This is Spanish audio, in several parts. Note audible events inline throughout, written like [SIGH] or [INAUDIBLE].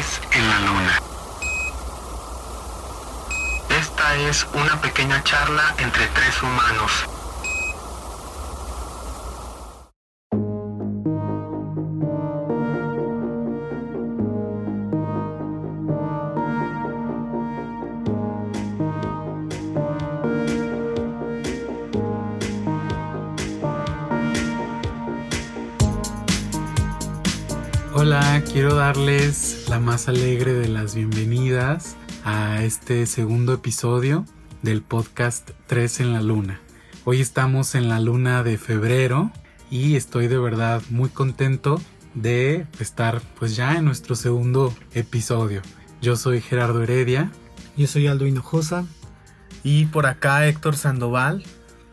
En la Luna. Esta es una pequeña charla entre tres humanos. Darles la más alegre de las bienvenidas a este segundo episodio del podcast 3 en la Luna. Hoy estamos en la luna de febrero y estoy de verdad muy contento de estar pues ya en nuestro segundo episodio. Yo soy Gerardo Heredia. Yo soy Aldo Hinojosa. Y por acá Héctor Sandoval.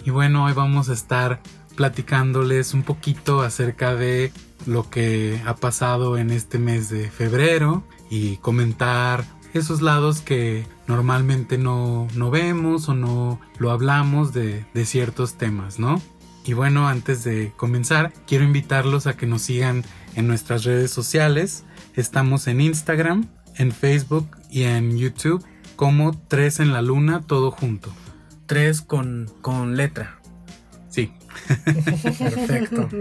Y bueno, hoy vamos a estar platicándoles un poquito acerca de lo que ha pasado en este mes de febrero y comentar esos lados que normalmente no, no vemos o no lo hablamos de, de ciertos temas, ¿no? Y bueno, antes de comenzar, quiero invitarlos a que nos sigan en nuestras redes sociales. Estamos en Instagram, en Facebook y en YouTube como Tres en la Luna, todo junto. Tres con, con letra. Perfecto. [LAUGHS]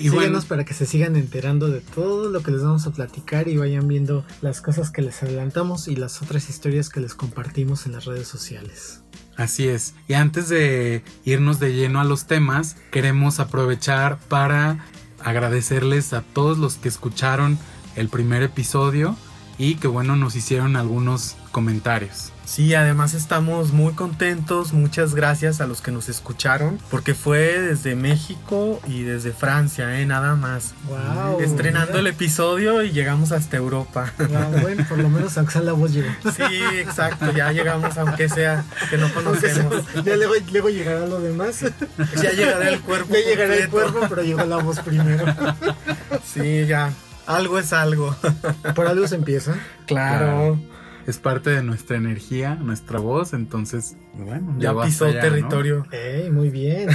Y Síganos para que se sigan enterando de todo lo que les vamos a platicar y vayan viendo las cosas que les adelantamos y las otras historias que les compartimos en las redes sociales. Así es. Y antes de irnos de lleno a los temas, queremos aprovechar para agradecerles a todos los que escucharon el primer episodio y que bueno nos hicieron algunos comentarios. Sí, además estamos muy contentos, muchas gracias a los que nos escucharon, porque fue desde México y desde Francia, ¿eh? Nada más. Wow, Estrenando el episodio y llegamos hasta Europa. Wow, bueno, por lo menos aunque sea la voz llegó. Sí, exacto, ya llegamos aunque sea que no conocemos. Ya luego, luego, llegará lo demás. Ya llegará el cuerpo. Ya llegará el cuerpo, pero llegó la voz primero. Sí, ya. Algo es algo. [LAUGHS] Por algo se empieza. Claro. claro es parte de nuestra energía, nuestra voz, entonces, bueno, ya pisó allá, territorio. ¿no? muy bien.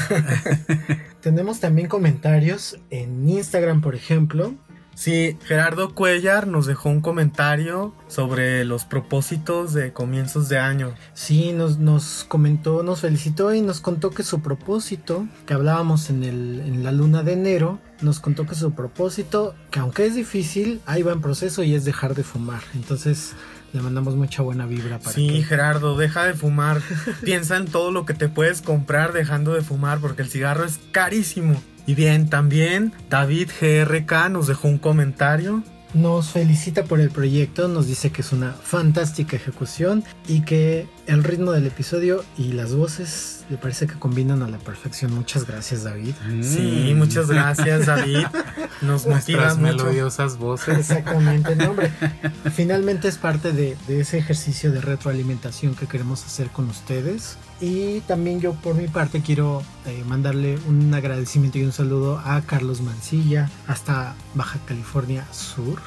[LAUGHS] Tenemos también comentarios en Instagram, por ejemplo. Sí, Gerardo Cuellar nos dejó un comentario sobre los propósitos de comienzos de año. Sí, nos, nos comentó, nos felicitó y nos contó que su propósito, que hablábamos en, el, en la luna de enero, nos contó que su propósito, que aunque es difícil, ahí va en proceso y es dejar de fumar. Entonces, le mandamos mucha buena vibra para Sí, Gerardo, deja de fumar. [LAUGHS] Piensa en todo lo que te puedes comprar dejando de fumar porque el cigarro es carísimo. Y bien, también David GRK nos dejó un comentario nos felicita por el proyecto, nos dice que es una fantástica ejecución y que el ritmo del episodio y las voces le parece que combinan a la perfección. Muchas gracias, David. Sí, muchas gracias, David. [LAUGHS] Nos motiva mucho. melodiosas voces. Exactamente, no, hombre. [LAUGHS] Finalmente es parte de, de ese ejercicio de retroalimentación que queremos hacer con ustedes. Y también yo por mi parte quiero eh, mandarle un agradecimiento y un saludo a Carlos Mancilla hasta Baja California Sur.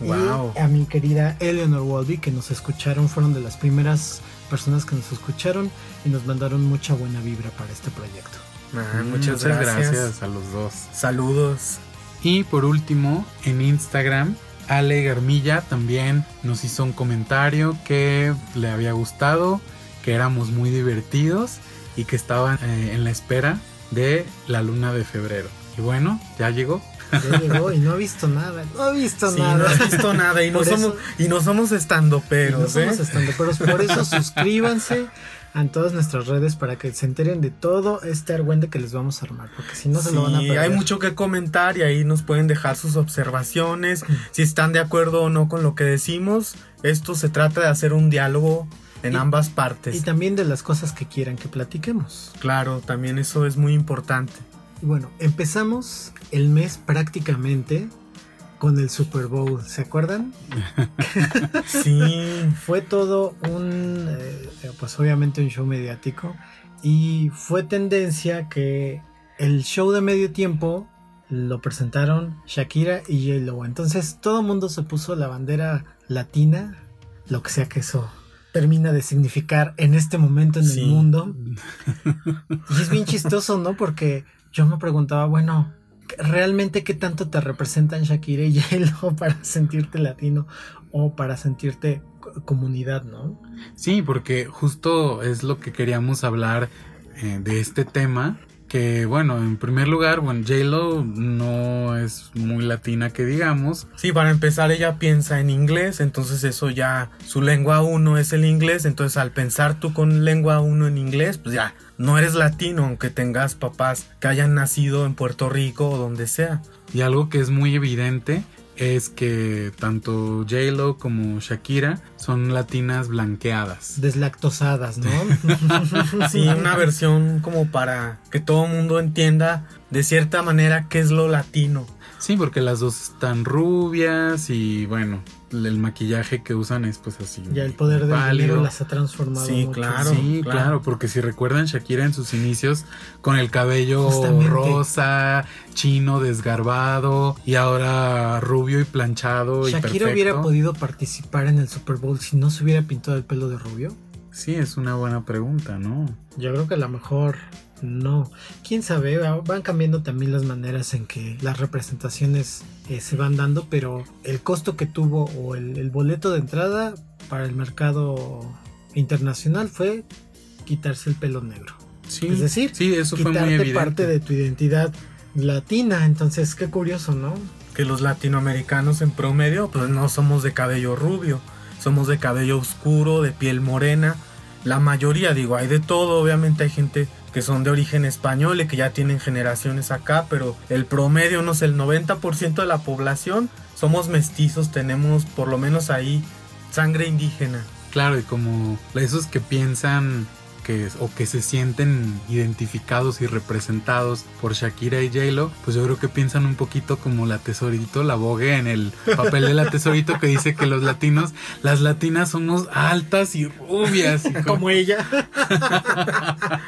Wow. Y a mi querida Eleanor Walby que nos escucharon, fueron de las primeras personas que nos escucharon y nos mandaron mucha buena vibra para este proyecto. Ah, muchas, muchas gracias. a los dos. Saludos. Y por último, en Instagram, Ale Garmilla también nos hizo un comentario que le había gustado que éramos muy divertidos y que estaban eh, en la espera de la luna de febrero. Y bueno, ya llegó. Ya llegó y no ha visto nada, no ha visto nada. No ha visto nada y no somos y no somos estando pero. No somos pero por eso suscríbanse en todas nuestras redes para que se enteren de todo este argüente que les vamos a armar, porque si no se lo van a perder. hay mucho que comentar y ahí nos pueden dejar sus observaciones, si están de acuerdo o no con lo que decimos. Esto se trata de hacer un diálogo en ambas partes. Y también de las cosas que quieran que platiquemos. Claro, también eso es muy importante. Y bueno, empezamos el mes prácticamente con el Super Bowl, ¿se acuerdan? [LAUGHS] sí. [LAUGHS] Fue todo un, eh, pues obviamente un show mediático y fue tendencia que el show de medio tiempo lo presentaron Shakira y J-Lo. Entonces todo el mundo se puso la bandera latina, lo que sea que eso termina de significar en este momento en el mundo. [LAUGHS] Y es bien chistoso, ¿no? Porque yo me preguntaba, bueno, realmente qué tanto te representan Shakira y J-Lo [LAUGHS] para sentirte latino o para sentirte comunidad, ¿no? Sí, porque justo es lo que queríamos hablar eh, de este tema que bueno, en primer lugar, bueno, J-Lo no es muy latina que digamos. Sí, para empezar ella piensa en inglés, entonces eso ya, su lengua uno es el inglés, entonces al pensar tú con lengua uno en inglés, pues ya, no eres latino, aunque tengas papás que hayan nacido en Puerto Rico o donde sea. Y algo que es muy evidente es que tanto J-Lo como Shakira son latinas blanqueadas. Deslactosadas, ¿no? [LAUGHS] sí, una versión como para que todo el mundo entienda de cierta manera qué es lo latino. Sí, porque las dos están rubias y bueno, el maquillaje que usan es pues así. Ya el poder del dinero las ha transformado. Sí, claro. Sí, claro. porque si recuerdan Shakira en sus inicios con el cabello rosa, chino, desgarbado y ahora rubio y planchado. ¿Shakira hubiera podido participar en el Super Bowl si no se hubiera pintado el pelo de rubio? Sí, es una buena pregunta, ¿no? Yo creo que a lo mejor no. Quién sabe, van cambiando también las maneras en que las representaciones eh, se van dando, pero el costo que tuvo o el, boleto de entrada para el mercado internacional fue quitarse el pelo negro. Sí, es decir, sí, eso fue muy parte de tu identidad latina. Entonces, qué curioso, ¿no? Que los latinoamericanos en promedio, pues no somos de cabello rubio, somos de cabello oscuro, de piel morena. La mayoría, digo, hay de todo, obviamente hay gente que son de origen español y que ya tienen generaciones acá, pero el promedio, no sé, el 90% de la población somos mestizos, tenemos por lo menos ahí sangre indígena. Claro, y como esos que piensan o que se sienten identificados y representados por Shakira y J-Lo, pues yo creo que piensan un poquito como la tesorito, la bogue en el papel de la tesorito que dice que los latinos, las latinas somos altas y rubias. [LAUGHS] como... ella. [LAUGHS]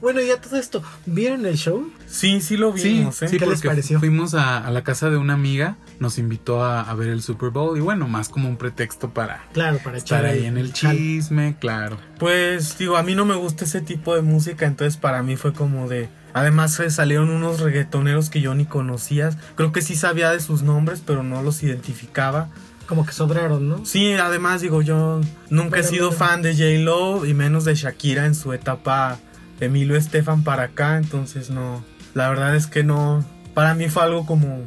bueno, ya todo esto, ¿vieron el show? Sí, sí lo vimos. Sí, ¿eh? ¿Qué les pareció? Fuimos a, la casa de una amiga, nos invitó a, ver el Super Bowl y bueno, más como un pretexto para, claro, para estar ahí en el chisme, claro. Pues digo, a mí no me gusta ese tipo de música, entonces para mí fue como de... Además salieron unos reggaetoneros que yo ni conocía. Creo que sí sabía de sus nombres, pero no los identificaba. Como que sobraron, ¿no? Sí, además digo, yo nunca he sido fan de J-Lo y menos de Shakira en su etapa Emilio Estefan para acá, entonces no. La verdad es que no. Para mí fue algo como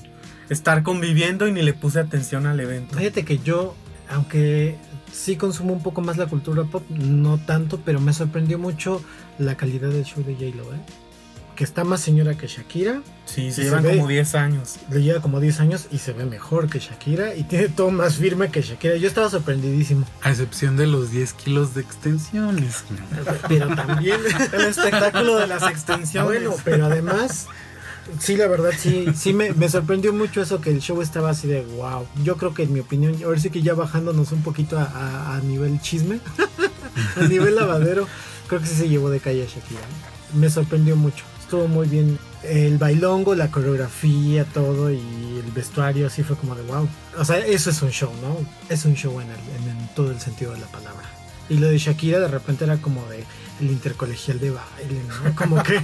estar conviviendo y ni le puse atención al evento. Fíjate que yo, aunque sí consumo un poco más la cultura pop, no tanto, pero me sorprendió mucho la calidad del show de J-Lo, ¿eh? Que está más señora que Shakira. Sí, se llevan como 10 años. Le lleva como 10 años y se ve mejor que Shakira y tiene todo más firme que Shakira. Yo estaba sorprendidísimo. A excepción de los 10 kilos de extensiones. Pero también el espectáculo de las extensiones. Bueno, pero además Sí, la verdad, sí, sí me, sorprendió mucho eso que el show estaba así de wow. Yo creo que en mi opinión, ahora sí que ya bajándonos un poquito a, nivel chisme, [LAUGHS] a nivel lavadero, creo que sí se llevó de calle a Shakira. Me sorprendió mucho, estuvo muy bien. El bailongo, la coreografía, todo y el vestuario, así fue como de wow. O sea, eso es un show, ¿no? Es un show en, en todo el sentido de la palabra. Y lo de Shakira de repente era como de el intercolegial de baile, ¿no? Como que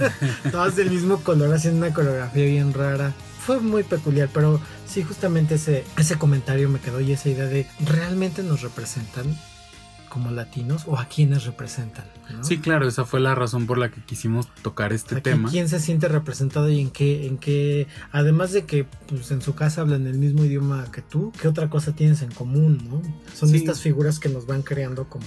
[LAUGHS] todas del mismo color haciendo una coreografía bien rara. Fue muy peculiar, pero sí justamente ese, ese comentario me quedó y esa idea de realmente nos representan como latinos o a quienes representan. Sí, claro, esa fue la razón por la que quisimos tocar este tema. ¿Quién se siente representado y en qué, en qué, además de que pues, en su casa hablan el mismo idioma que tú, qué otra cosa tienes en común, ¿no? Son estas figuras que nos van creando como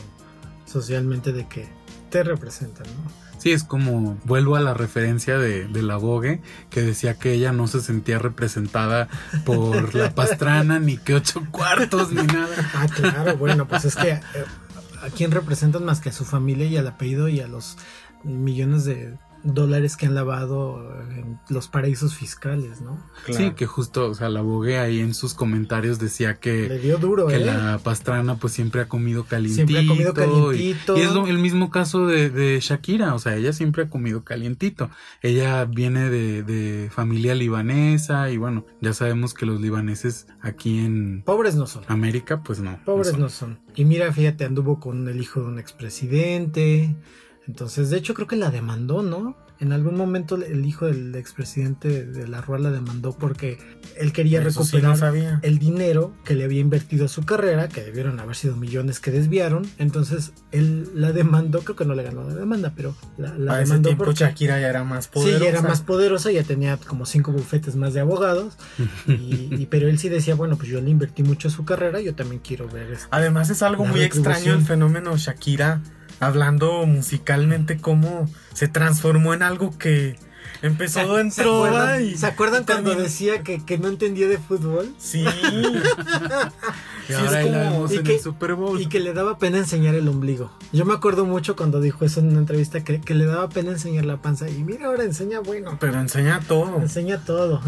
socialmente de que te representan, ¿no? Sí, es como, vuelvo a la referencia de, de la Vogue, que decía que ella no se sentía representada por la [LAUGHS] pastrana, ni que ocho cuartos, ni nada. Ah, claro, bueno, pues es que eh, a quién representan más que a su familia y al apellido y a los millones de dólares que han lavado en los paraísos fiscales, ¿no? Sí, que justo, o sea, la bogué ahí en sus comentarios decía que, Le dio duro, que ¿eh? la pastrana pues siempre ha comido calientito. Siempre ha comido calientito. Y, es el mismo caso de, Shakira, o sea, ella siempre ha comido calientito. Ella viene de, de, familia libanesa y bueno, ya sabemos que los libaneses aquí en... Pobres no son. América, pues no. Pobres no son. Y mira, fíjate, anduvo con el hijo de un expresidente. Entonces, de hecho, creo que la demandó, ¿no? En algún momento el hijo del expresidente de la Rúa la demandó porque él quería Eso sí recuperar no el dinero que le había invertido a su carrera, que debieron haber sido millones que desviaron. Entonces él la demandó, creo que no le ganó la demanda, pero la, la A ese demandó tiempo porque- Shakira ya era más Sí, poderosa. ya era más poderosa, ya tenía como cinco bufetes más de abogados. [LAUGHS] y, y- pero él sí decía, bueno, pues yo le invertí mucho a su carrera, yo también quiero ver esto. Además es algo muy extraño el fenómeno Shakira, hablando musicalmente, cómo se transformó en algo que empezó ¿Se dentro acuerdan, y ¿se acuerdan cuando decía que, que no entendía de fútbol? Sí, [LAUGHS] Y Sí, ahora es la como- vemos y en que- el Super Bowl. Y que le daba pena enseñar el ombligo. Yo me acuerdo mucho cuando dijo eso en una entrevista, que, que le daba pena enseñar la panza. Y mira, ahora enseña bueno. pero enseña todo. Enseña todo.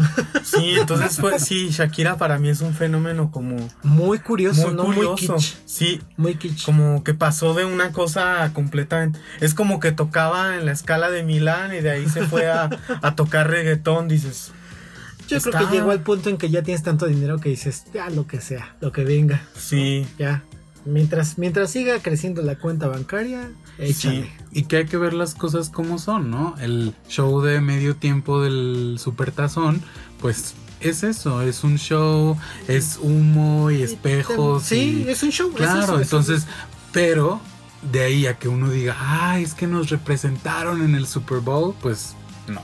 Sí, [LAUGHS] entonces fue, sí, Shakira para mí es un fenómeno como Muy curioso, muy ¿no? curioso. Muy kitsch. Sí, Muy kitsch. como que pasó de una cosa completamente. Es como que tocaba en la escala de Milán y de ahí se fue a, a tocar reggaetón, dices. Yo creo que llegó al punto en que ya tienes tanto dinero que dices, ya lo que sea, lo que venga. Sí, Ya. Mientras, mientras siga creciendo la cuenta bancaria, échale. Sí. Y que hay que ver las cosas como son, ¿no? El show de medio tiempo del Supertazón, pues es eso, es un show, es humo y espejos. Sí, y- es un show. es Claro, es entonces, pero de ahí a que uno diga, ah, es que nos representaron en el Super Bowl, pues no.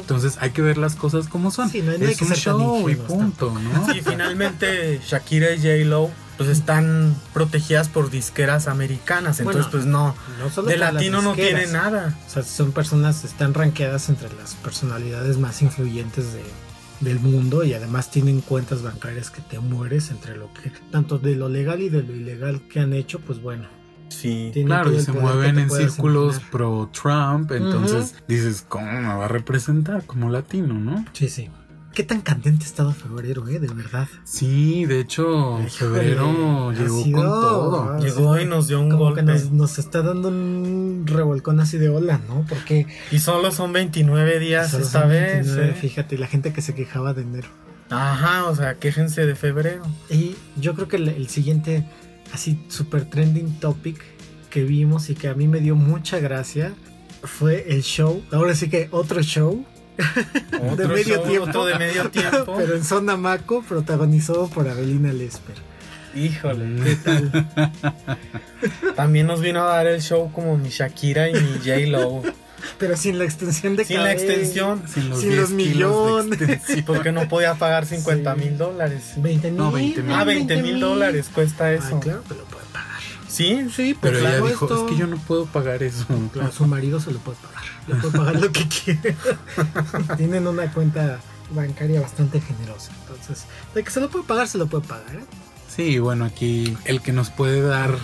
Entonces hay que ver las cosas como son. Sí, no hay- es que un ser tan show y punto, ¿no? [LAUGHS] sí, finalmente Shakira y J-Lo pues están protegidas por disqueras americanas, entonces Bueno, pues no, No solo de latino no tiene nada. O sea, son personas, están rankeadas entre las personalidades más influyentes de, del mundo y además tienen cuentas bancarias que te mueres entre lo que, tanto de lo legal y de lo ilegal que han hecho, pues bueno. Sí, Claro, y se mueven en círculos imaginar. pro Trump, entonces dices, ¿cómo me va a representar como latino, no? Sí, sí. Qué tan candente ha estado febrero, eh, de verdad. Sí, de hecho, febrero llegó sido- con todo. ah, llegó sí, y nos dio un Como golpe. que nos, nos está dando un revolcón así de ola, ¿no? Porque Y solo son 29 días solo esta son vez. 29, ¿eh? fíjate, la gente que se quejaba de enero. Ajá, o sea, quéjense de febrero. Y yo creo que el, el siguiente, así, super trending topic que vimos y que a mí me dio mucha gracia fue el show. Ahora sí que otro show, Otro medio show, tiempo. otro de medio tiempo. [LAUGHS] pero en Zona Maco, protagonizado por Avelina Lesper. Híjole. ¿Qué tal? [LAUGHS] También nos vino a dar el show como mi Shakira y mi J-Lo. Pero sin la extensión de Sin la cabello. extensión. Sin los, Sin 10 los de millones. Sí, porque no podía pagar 50 Sí. mil dólares. 20 mil. No, 20 mil. Ah, 20 mil dólares cuesta eso. Ah, claro, pero lo puede pagar. Sí, Sí, por Pero ella supuesto. dijo, es que yo no puedo pagar eso. Claro, su marido se lo puede pagar. Le puede pagar lo que [LAUGHS] quiere. Tienen una cuenta bancaria bastante generosa. Entonces, de que se lo puede pagar, se lo puede pagar. ¿eh? Sí, bueno, aquí el que nos puede dar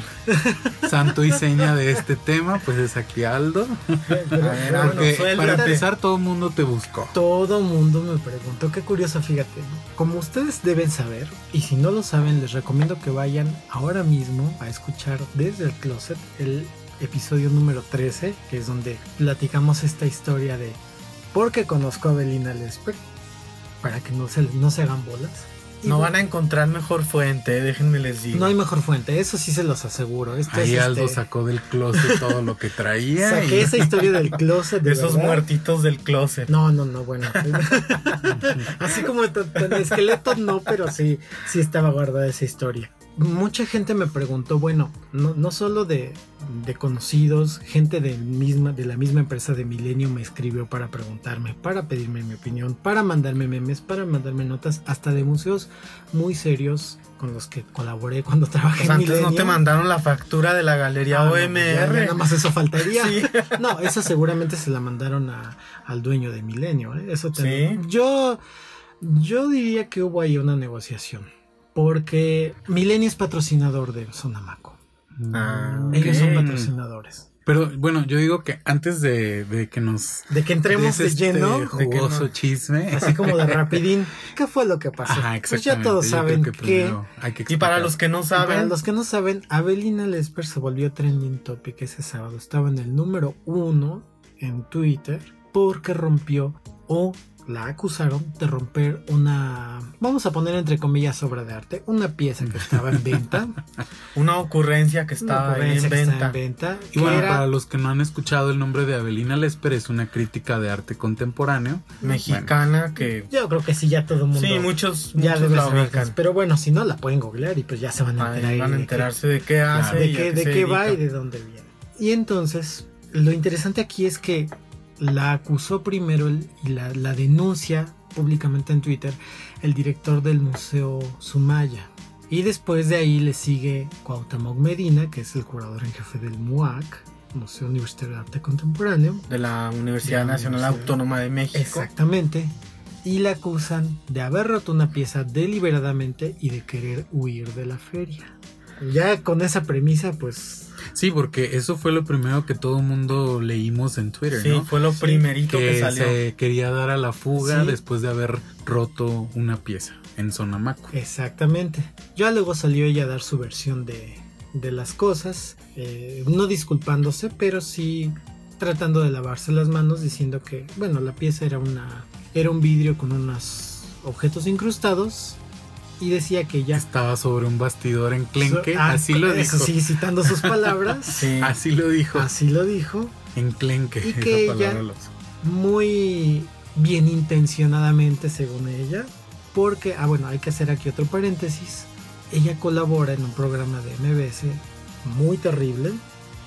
santo y seña de este tema, pues es aquí Aldo. [LAUGHS] Pero- A ver, suéltate. para empezar todo el mundo te buscó. todo mundo me preguntó, qué curioso, fíjate. ¿no? Como ustedes deben saber, y si no lo saben, les recomiendo que vayan ahora mismo a escuchar desde el closet el episodio número 13, que es donde platicamos esta historia de por qué conozco a Belina Lesper, para que no se, no se hagan bolas. No van a encontrar mejor fuente, déjenme les digo. No hay mejor fuente, eso sí se los aseguro. Esto Ahí es, Aldo este, sacó del closet todo lo que traía. [LAUGHS] Saqué y- esa historia del closet de esos verdad. muertitos del closet. No, no, no, bueno. [LAUGHS] Así como tan, tan esqueleto, no, pero sí, sí estaba guardada esa historia. Mucha gente me preguntó, bueno, no, no solo de, de conocidos, gente de, misma, de la misma empresa de Milenio me escribió para preguntarme, para pedirme mi opinión, para mandarme memes, para mandarme notas, hasta de museos muy serios con los que colaboré cuando trabajé Pues en antes Milenio. no te mandaron la factura de la galería Ah, no, OMR. ya nada más eso faltaría. [LAUGHS] Sí. No, esa seguramente se la mandaron a- al dueño de Milenio. ¿eh? Eso Sí. Yo, yo diría que hubo ahí una negociación. Porque Milenio es patrocinador de Sonamaco. Ah, Mm. Ellos son patrocinadores. Pero bueno, yo digo que antes de, de que nos De que entremos de este lleno, jugoso chisme. así como de rapidín. [LAUGHS] ¿Qué fue lo que pasó? Ajá, pues ya todos Yo saben que, hay que Y para los que no Y Para saben, los que no saben, Avelina Lesper se volvió trending topic ese sábado. Estaba en el número uno en Twitter porque rompió o la acusaron de romper una, vamos a poner entre comillas, obra de arte, una pieza que estaba en venta. [LAUGHS] una ocurrencia que estaba en, venta. en, venta. Y bueno, para los que no han escuchado el nombre de Avelina Lesper, es una crítica de arte contemporáneo. Mexicana que... Yo creo que sí, ya todo el mundo... Sí, muchos, ya muchos la ubican. Pero bueno, si no, la pueden googlear y pues ya se van a enterar. van a enterarse de qué, hace. De qué, de qué va y de dónde viene. Y entonces, lo interesante aquí es que la acusó primero y la, la denuncia públicamente en Twitter el director del Museo Sumaya. Y después de ahí le sigue Cuauhtémoc Medina, que es el curador en jefe del MUAC, Museo Universitario de Arte Contemporáneo. De la Universidad Nacional Autónoma de México. Exactamente. Y la acusan de haber roto una pieza deliberadamente y de querer huir de la feria. Ya con esa premisa, pues Sí, porque eso fue lo primero que todo el mundo leímos en Twitter, sí, fue lo primerito que, salió. Se quería dar a la fuga después de haber roto una pieza en Sonamaco. Exactamente. Ya luego salió ella a dar su versión de, las cosas, eh, no disculpándose, pero sí tratando de lavarse las manos, diciendo que, bueno, la pieza era una era un vidrio con unos objetos incrustados y decía que ya estaba sobre un bastidor en Clenque, ah, así lo dijo. Sí, citando sus palabras. [LAUGHS] Así lo dijo. Así lo dijo. En Clenque. Y que ella, muy bien intencionadamente, según ella, porque, ah, bueno, hay que hacer aquí otro paréntesis. Ella colabora en un programa de MBS muy terrible.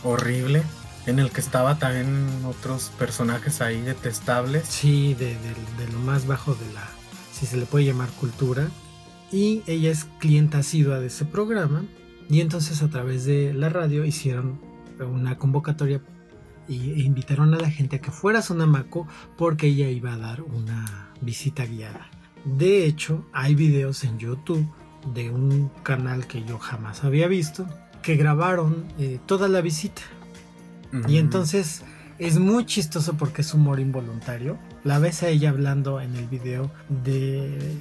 Horrible. En el que estaba también otros personajes ahí detestables. Sí, de, de lo más bajo de la, si se le puede llamar cultura y ella es clienta asidua de ese programa y entonces a través de la radio hicieron una convocatoria y, e invitaron a la gente a que fuera a Sonamaco porque ella iba a dar una visita guiada. De hecho, hay videos en YouTube de un canal que yo jamás había visto que grabaron eh, toda la visita. Y entonces es muy chistoso porque es humor involuntario. La ves a ella hablando en el video de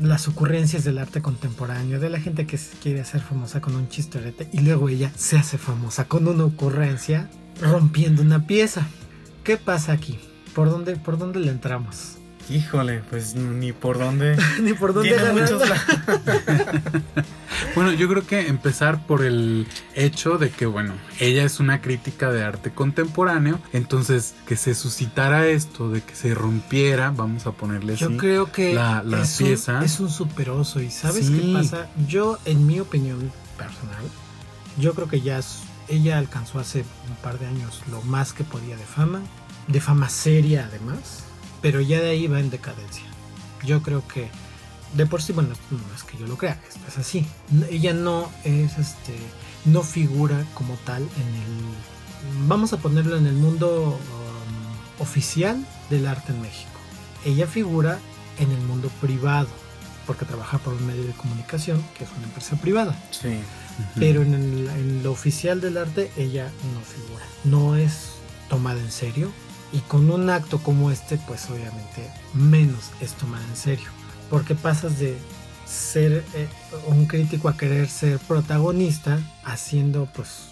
las ocurrencias del arte contemporáneo, de la gente que quiere hacer famosa con un chistorete y luego ella se hace famosa con una ocurrencia rompiendo una pieza. ¿Qué pasa aquí? ¿Por dónde, por dónde le entramos? Híjole, pues ni por dónde. [LAUGHS] ni por dónde muchos [LAUGHS] Bueno, yo creo que empezar por el hecho de que, bueno, ella es una crítica de arte contemporáneo, entonces que se suscitara esto, de que se rompiera, vamos a ponerle así. Yo creo que la, pieza. es un superoso y ¿sabes qué pasa? Yo, en mi opinión personal, yo creo que ya ella alcanzó hace un par de años lo más que podía de fama, de fama seria además pero ya de ahí va en decadencia. Yo creo que de por sí, bueno, no es que yo lo crea, es así. Ella no es este no figura como tal en el vamos a ponerlo en el mundo um, oficial del arte en México. Ella figura en el mundo privado porque trabaja por un medio de comunicación que es una empresa privada. Sí. Pero en, en lo oficial del arte ella no figura. No es tomada en serio, y con un acto como este, pues obviamente menos es tomado en serio. Porque pasas de ser eh, un crítico a querer ser protagonista haciendo pues,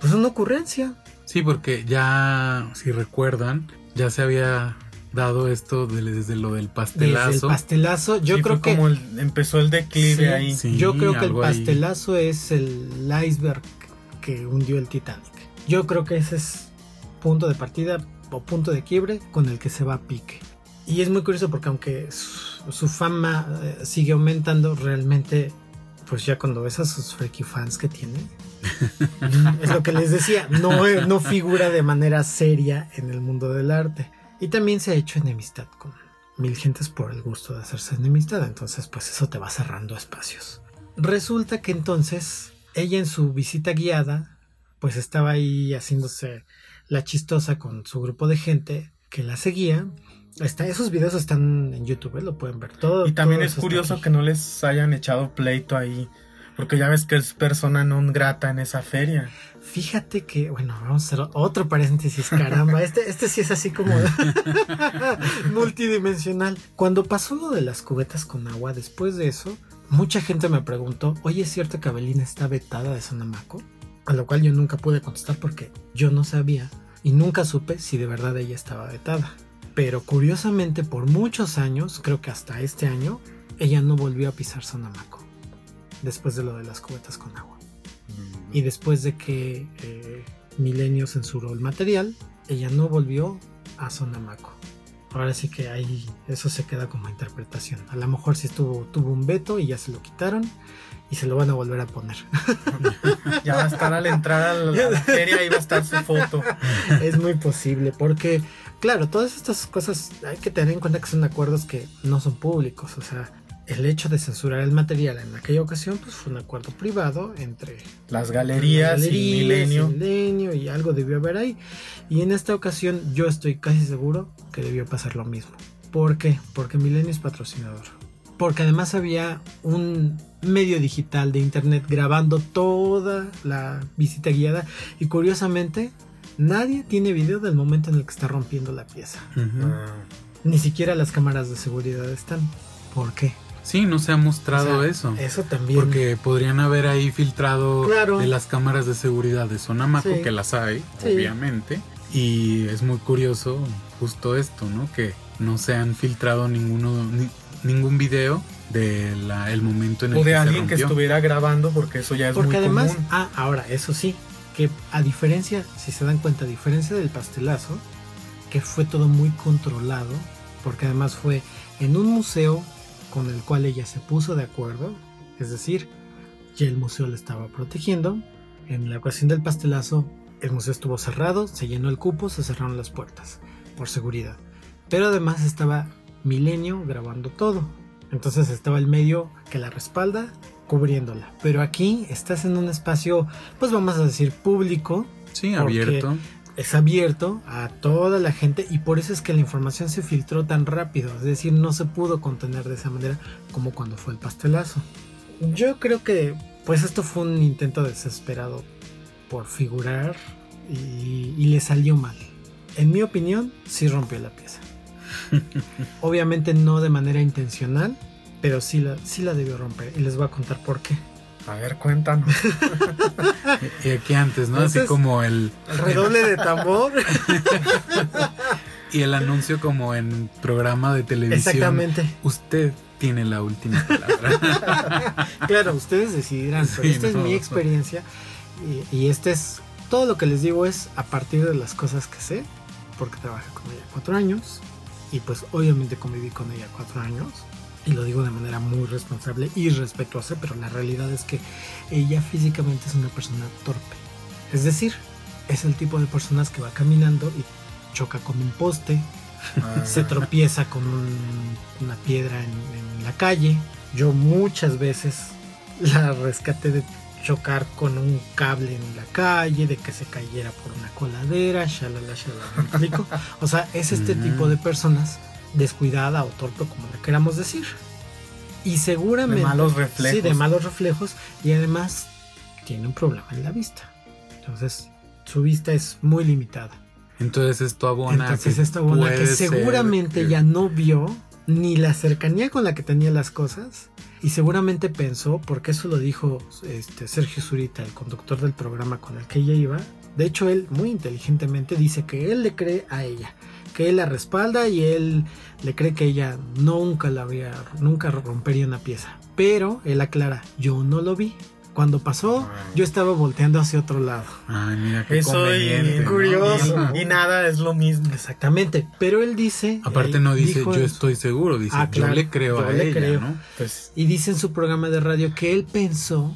pues una ocurrencia. Sí, porque ya, si recuerdan, ya se había dado esto desde lo del pastelazo. Desde el pastelazo, yo creo que como empezó el declive ahí. yo creo que el pastelazo es el iceberg que hundió el Titanic. Yo creo que ese es punto de partida o punto de quiebre con el que se va a pique. Y es muy curioso porque aunque su, fama eh, sigue aumentando, realmente, pues ya cuando ves a sus freaky fans que tiene, [LAUGHS] es lo que les decía, no, no figura de manera seria en el mundo del arte. Y también se ha hecho enemistad con mil gentes por el gusto de hacerse enemistad, entonces pues eso te va cerrando espacios. Resulta que entonces ella en su visita guiada, pues estaba ahí haciéndose la chistosa con su grupo de gente que la seguía. Está, esos videos están en YouTube, ¿eh? lo pueden ver todo. Y también es curioso que no les hayan echado pleito ahí, porque ya ves que es persona non grata en esa feria. Fíjate que, bueno, vamos a hacer otro paréntesis, caramba, este, este sí es así como [LAUGHS] multidimensional. Cuando pasó lo de las cubetas con agua, después de eso, mucha gente me preguntó, oye, ¿es cierto que Abelina está vetada de Sonamaco? A lo cual yo nunca pude contestar porque yo no sabía y nunca supe si de verdad ella estaba vetada. Pero curiosamente, por muchos años, creo que hasta este año, ella no volvió a pisar Sonamaco. Después de lo de las cubetas con agua. Y después de que eh, Milenio censuró el material, ella no volvió a Sonamaco. Ahora sí que ahí eso se queda como interpretación. A lo mejor sí estuvo, tuvo un veto y ya se lo quitaron y se lo van a volver a poner. [LAUGHS] ya va a estar al entrar a la, a la feria y va a estar su foto. es muy posible porque, claro, todas estas cosas hay que tener en cuenta que son acuerdos que no son públicos. O sea, el hecho de censurar el material en aquella ocasión pues fue un acuerdo privado entre las galerías, las y Milenio. y Milenio y algo debió haber ahí. Y en esta ocasión yo estoy casi seguro que debió pasar lo mismo. ¿Por qué? Porque Milenio es patrocinador. Porque además había un medio digital de internet grabando toda la visita guiada y curiosamente nadie tiene video del momento en el que está rompiendo la pieza. Ni siquiera las cámaras de seguridad están. ¿Por qué? Sí, no se ha mostrado O sea, eso. Eso también. Porque podrían haber ahí filtrado Claro. de las cámaras de seguridad de Sonamaco, Sí. que las hay, Sí. obviamente. Y es muy curioso justo esto, ¿no? Que no se han filtrado ninguno, ni- ningún video del el momento en el O que de se alguien que estuviera grabando, porque eso ya es Porque muy además, común. ah, ahora, eso sí, que a diferencia, si se dan cuenta, a diferencia del pastelazo, que fue todo muy controlado, porque además fue en un museo con el cual ella se puso de acuerdo, es decir, ya el museo le estaba protegiendo. En la ocasión del pastelazo, el museo estuvo cerrado, se llenó el cupo, se cerraron las puertas, por seguridad. Pero además estaba Milenio grabando todo. Entonces estaba el medio que la respalda cubriéndola. Pero aquí estás en un espacio, pues vamos a decir, público. Sí, abierto. Es abierto a toda la gente y por eso es que la información se filtró tan rápido. Es decir, no se pudo contener de esa manera como cuando fue el pastelazo. Yo creo que pues esto fue un intento desesperado por figurar y, y le salió mal. En mi opinión, sí rompió la pieza. Obviamente no de manera intencional, pero sí la, sí la debió romper. Y les voy a contar por qué. A ver, cuéntanos. [LAUGHS] Y aquí antes, ¿no? Así como el, El redoble de tambor. [LAUGHS] y el anuncio como en programa de televisión. Exactamente. Usted tiene la última palabra. [LAUGHS] Claro, ustedes decidirán, pero Sí, esta no. es mi experiencia y, y este es todo lo que les digo es a partir de las cosas que sé, porque trabajé con ella cuatro años y pues obviamente conviví con ella cuatro años y lo digo de manera muy responsable y respetuosa, pero la realidad es que ella físicamente es una persona torpe, es decir, es el tipo de personas que va caminando y choca con un poste, Ah, se tropieza con un- una piedra en, en la calle. Yo muchas veces la rescaté de chocar con un cable en la calle, de que se cayera por una coladera, shalala, shalala, ¿me explico? [LAUGHS] O sea, es este Ujú. tipo de personas descuidada o torpe, como le queramos decir. Y seguramente... De malos reflejos. Sí, de malos reflejos. Y además tiene un problema en la vista. Entonces, su vista es muy limitada. Entonces esto abona. Entonces que esta bola que seguramente que- ya no vio ni la cercanía con la que tenía las cosas y seguramente pensó, porque eso lo dijo este, Sergio Zurita, el conductor del programa con el que ella iba, de hecho él muy inteligentemente dice que él le cree a ella, que él la respalda y él le cree que ella nunca la había, nunca rompería una pieza, pero él aclara, yo no lo vi. Cuando pasó, yo estaba volteando hacia otro lado. Ay, mira qué Eso ¿no? curioso. Y, y nada es lo mismo. Exactamente, pero él dice... Aparte no dice yo estoy seguro, dice Ah, yo le creo yo a le ella, creo. ¿no? Pues Y dice en su programa de radio que él pensó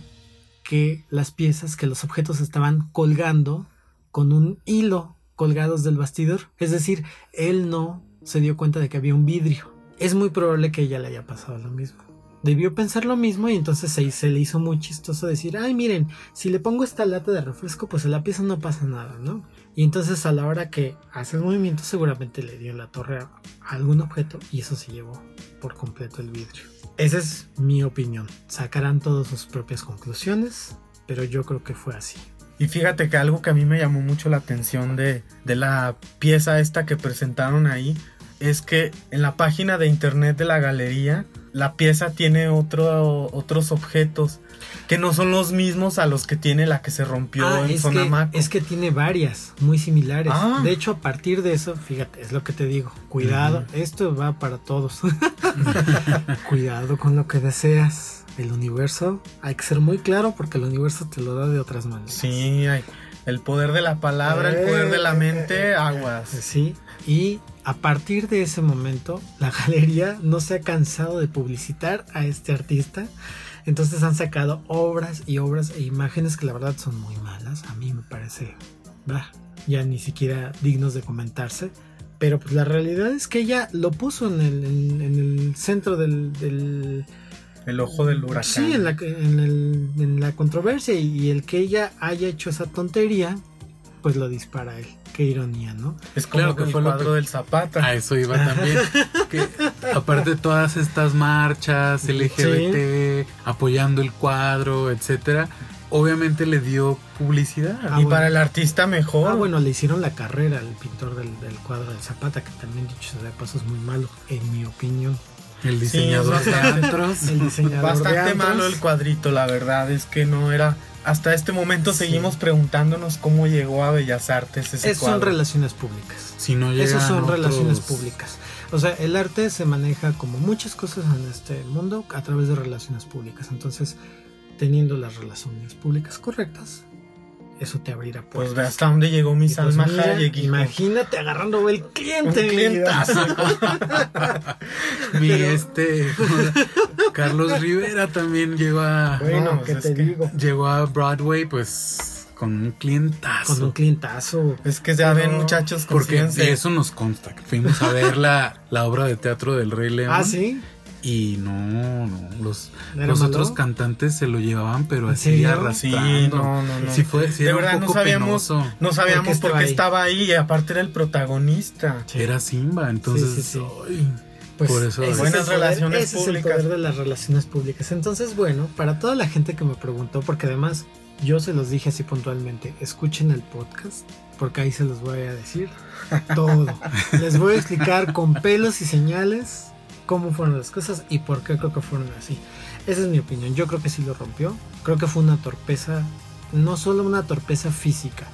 que las piezas, que los objetos estaban colgando con un hilo colgados del bastidor. Es decir, él no se dio cuenta de que había un vidrio. Es muy probable que ella le haya pasado lo mismo. Debió pensar lo mismo y entonces se, le hizo muy chistoso decir, ay miren, si le pongo esta lata de refresco, pues en la pieza no pasa nada, ¿no? Y entonces a la hora que hace el movimiento seguramente le dio en la torre a a algún objeto y eso se llevó por completo el vidrio. Esa es mi opinión. Sacarán todas sus propias conclusiones, pero yo creo que fue así. Y fíjate que algo que a mí me llamó mucho la atención de, de la pieza esta que presentaron ahí es que en la página de internet de la galería, la pieza tiene otro, otros objetos que no son los mismos a los que tiene la que se rompió Ah, en es, que, Sonamaco. es que tiene varias muy similares. Ah. De hecho, a partir de eso, fíjate, es lo que te digo. Cuidado, esto va para todos. [LAUGHS] Cuidado con lo que deseas. El universo, hay que ser muy claro porque el universo te lo da de otras maneras. Sí, hay el poder de la palabra, el poder de la mente, aguas. Sí, y a partir de ese momento, la [LAUGHS] galería no se ha cansado de publicitar a este artista. Entonces han sacado obras y obras e imágenes que la verdad son muy malas. A mí me parece, bah, ya ni siquiera dignos de comentarse. Pero pues la realidad es que ella lo puso en el, en- en el centro del, del- El ojo del huracán. Sí, en la, en, el- en la controversia y el que ella haya hecho esa tontería, pues lo dispara a él. Qué ironía, ¿no? Es como Claro que el fue lo cuadro que- del Zapata. A eso iba también. [LAUGHS] que aparte de todas estas marchas LGBT, apoyando el cuadro, etcétera, obviamente le dio publicidad. Ah, y bueno. para el artista mejor. Ah, bueno, le hicieron la carrera al pintor del, del cuadro de Zapata, que también dicho sea de paso es muy malo, en mi opinión. El diseñador de bastante- antros. [LAUGHS] El diseñador de Bastante antros. malo el cuadrito, la verdad es que no era. Hasta este momento Sí. seguimos preguntándonos cómo llegó a Bellas Artes ese son cuadro. relaciones públicas. Si no Esas son otros- relaciones públicas. O sea, el arte se maneja como muchas cosas en este mundo a través de relaciones públicas. Entonces, teniendo las relaciones públicas correctas, eso te abrirá Pues puertas. ve hasta dónde llegó mi pues Salma Hayek. Imagínate agarrando el Un cliente. vida. clientazo. Mi este [LAUGHS] Carlos Rivera también llegó a Bueno, No, pues ¿qué te digo? llegó a Broadway pues con un clientazo. Con un clientazo. Es que ya ven, muchachos, porque de eso nos consta. que Fuimos a ver la, la obra de teatro del Rey León. Ah, sí. Y no, no, los, ¿Era los malo? otros cantantes se lo llevaban, pero ¿En así arrastrando. Sí, no, no, no. Sí fue, sí de era un verdad no sabíamos, penoso. no sabíamos ¿Por por qué estaba estaba ahí y aparte era el protagonista. Sí. Era Simba, entonces. Sí, sí, sí. ay, Pues Por eso ese es. es Buenas el poder- relaciones ese es públicas. el poder de las relaciones públicas. Entonces, bueno, para toda la gente que me preguntó, porque además yo se los dije así puntualmente, escuchen el podcast, porque ahí se los voy a decir todo. [LAUGHS] Les voy a explicar con pelos y señales cómo fueron las cosas y por qué creo que fueron así. Esa es mi opinión. Yo creo que sí lo rompió. Creo que fue una torpeza, no solo una torpeza física,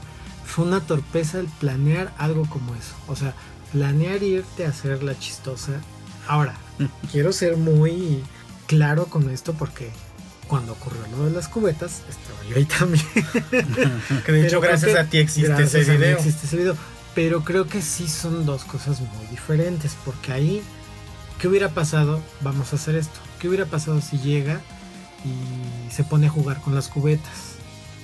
fue una torpeza el planear algo como eso. O sea, planear irte a hacer la chistosa. Ahora, [LAUGHS] quiero ser muy claro con esto porque cuando ocurrió lo de las cubetas, estaba yo ahí también. [LAUGHS] Que de hecho, gracias que a ti existe gracias ese a mí video. existe ese video. Pero creo que sí son dos cosas muy diferentes. Porque ahí, ¿qué hubiera pasado? Vamos a hacer esto. ¿Qué hubiera pasado si llega y se pone a jugar con las cubetas?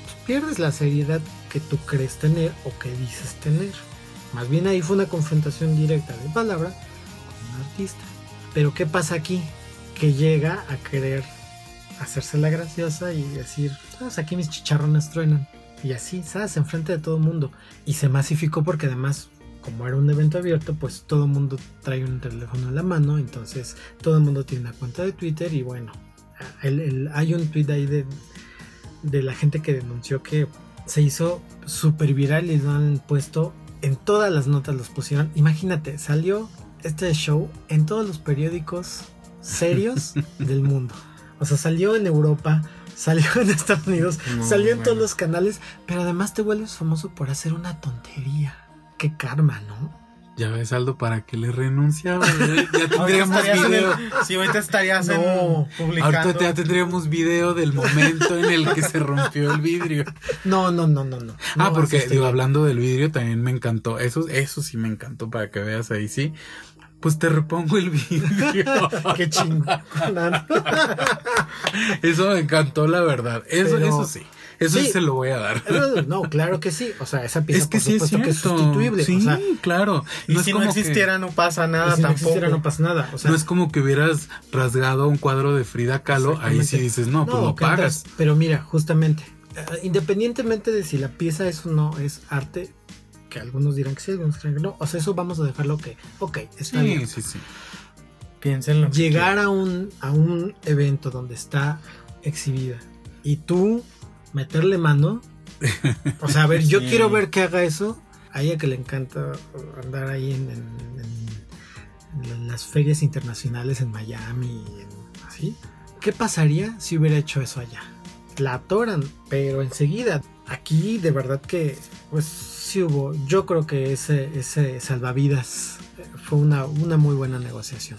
Pues pierdes la seriedad que tú crees tener o que dices tener. Más bien ahí fue una confrontación directa de palabra con un artista. Pero ¿qué pasa aquí? Que llega a querer hacerse la graciosa y decir, "¿Sabes? aquí mis chicharrones truenan. Y así, ¿sabes? Enfrente de todo el mundo. Y se masificó porque además, como era un evento abierto, pues todo el mundo trae un teléfono en la mano. Entonces, todo el mundo tiene una cuenta de Twitter. Y bueno, el- el- hay un tweet ahí de, de la gente que denunció que se hizo súper viral y lo han puesto en todas las notas, los pusieron. Imagínate, salió este show en todos los periódicos serios [LAUGHS] del mundo. O sea, salió en Europa, salió en Estados Unidos, No, salió en bueno. todos los canales, pero además te vuelves famoso por hacer una tontería. Qué karma, ¿no? Ya ves, Aldo, ¿para qué le renunciaba? [LAUGHS] Ya, tendríamos video. sí, ahorita estarías en- publicando. Ahorita ya tendríamos video del momento en el que se rompió el vidrio. No, no, no, no, no. ah, No, porque digo, bien. hablando del vidrio también me encantó. Eso, eso sí me encantó para que veas ahí, sí. Pues te repongo el vidrio. [LAUGHS] Qué chingón. eso me encantó, la verdad. Eso, Pero- eso sí. Eso sí. Sí. se lo voy a dar. No, claro que sí. O sea, esa pieza Es que por sí es supuesto cierto. que es sustituible. Sí, o sea, claro. Y es si no que- existiera, no pasa nada y si no tampoco. existiera no pasa nada. O sea, no es como que hubieras rasgado un cuadro de Frida Kahlo, ahí sí dices, no, pues lo pagas. pero mira, justamente, eh, independientemente de si la pieza es o no es arte, que algunos dirán que sí, algunos dirán que no, o sea, eso vamos a dejarlo que, ok, está Sí, bien. sí, sí. Piénsenlo. Llegar a un, a un evento donde está exhibida y tú meterle mano, o sea, a ver, yo Sí. quiero ver que haga eso, a ella que le encanta andar ahí en, en- en- las ferias internacionales en Miami y en- así. ¿Qué pasaría si hubiera hecho eso allá? La atoran, pero enseguida. Aquí de verdad que pues sí hubo. Yo creo que ese, ese salvavidas fue una, una muy buena negociación.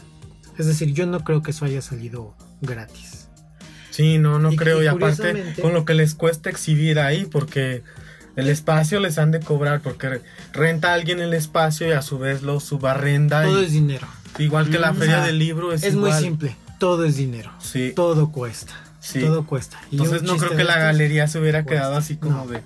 Es decir, yo no creo que eso haya salido gratis. Sí, no, no Y- creo. y Y, aparte, con lo que les cuesta exhibir ahí, porque el espacio les han de cobrar, porque renta a alguien el espacio y a su vez lo subarrenda. Todo y- es dinero. igual que la Mm, feria o sea, del libro es, Es muy simple. Todo es dinero. Sí, Todo cuesta. sí. Todo cuesta. Y Entonces no creo que la galería se hubiera cuesta. quedado así como No. de...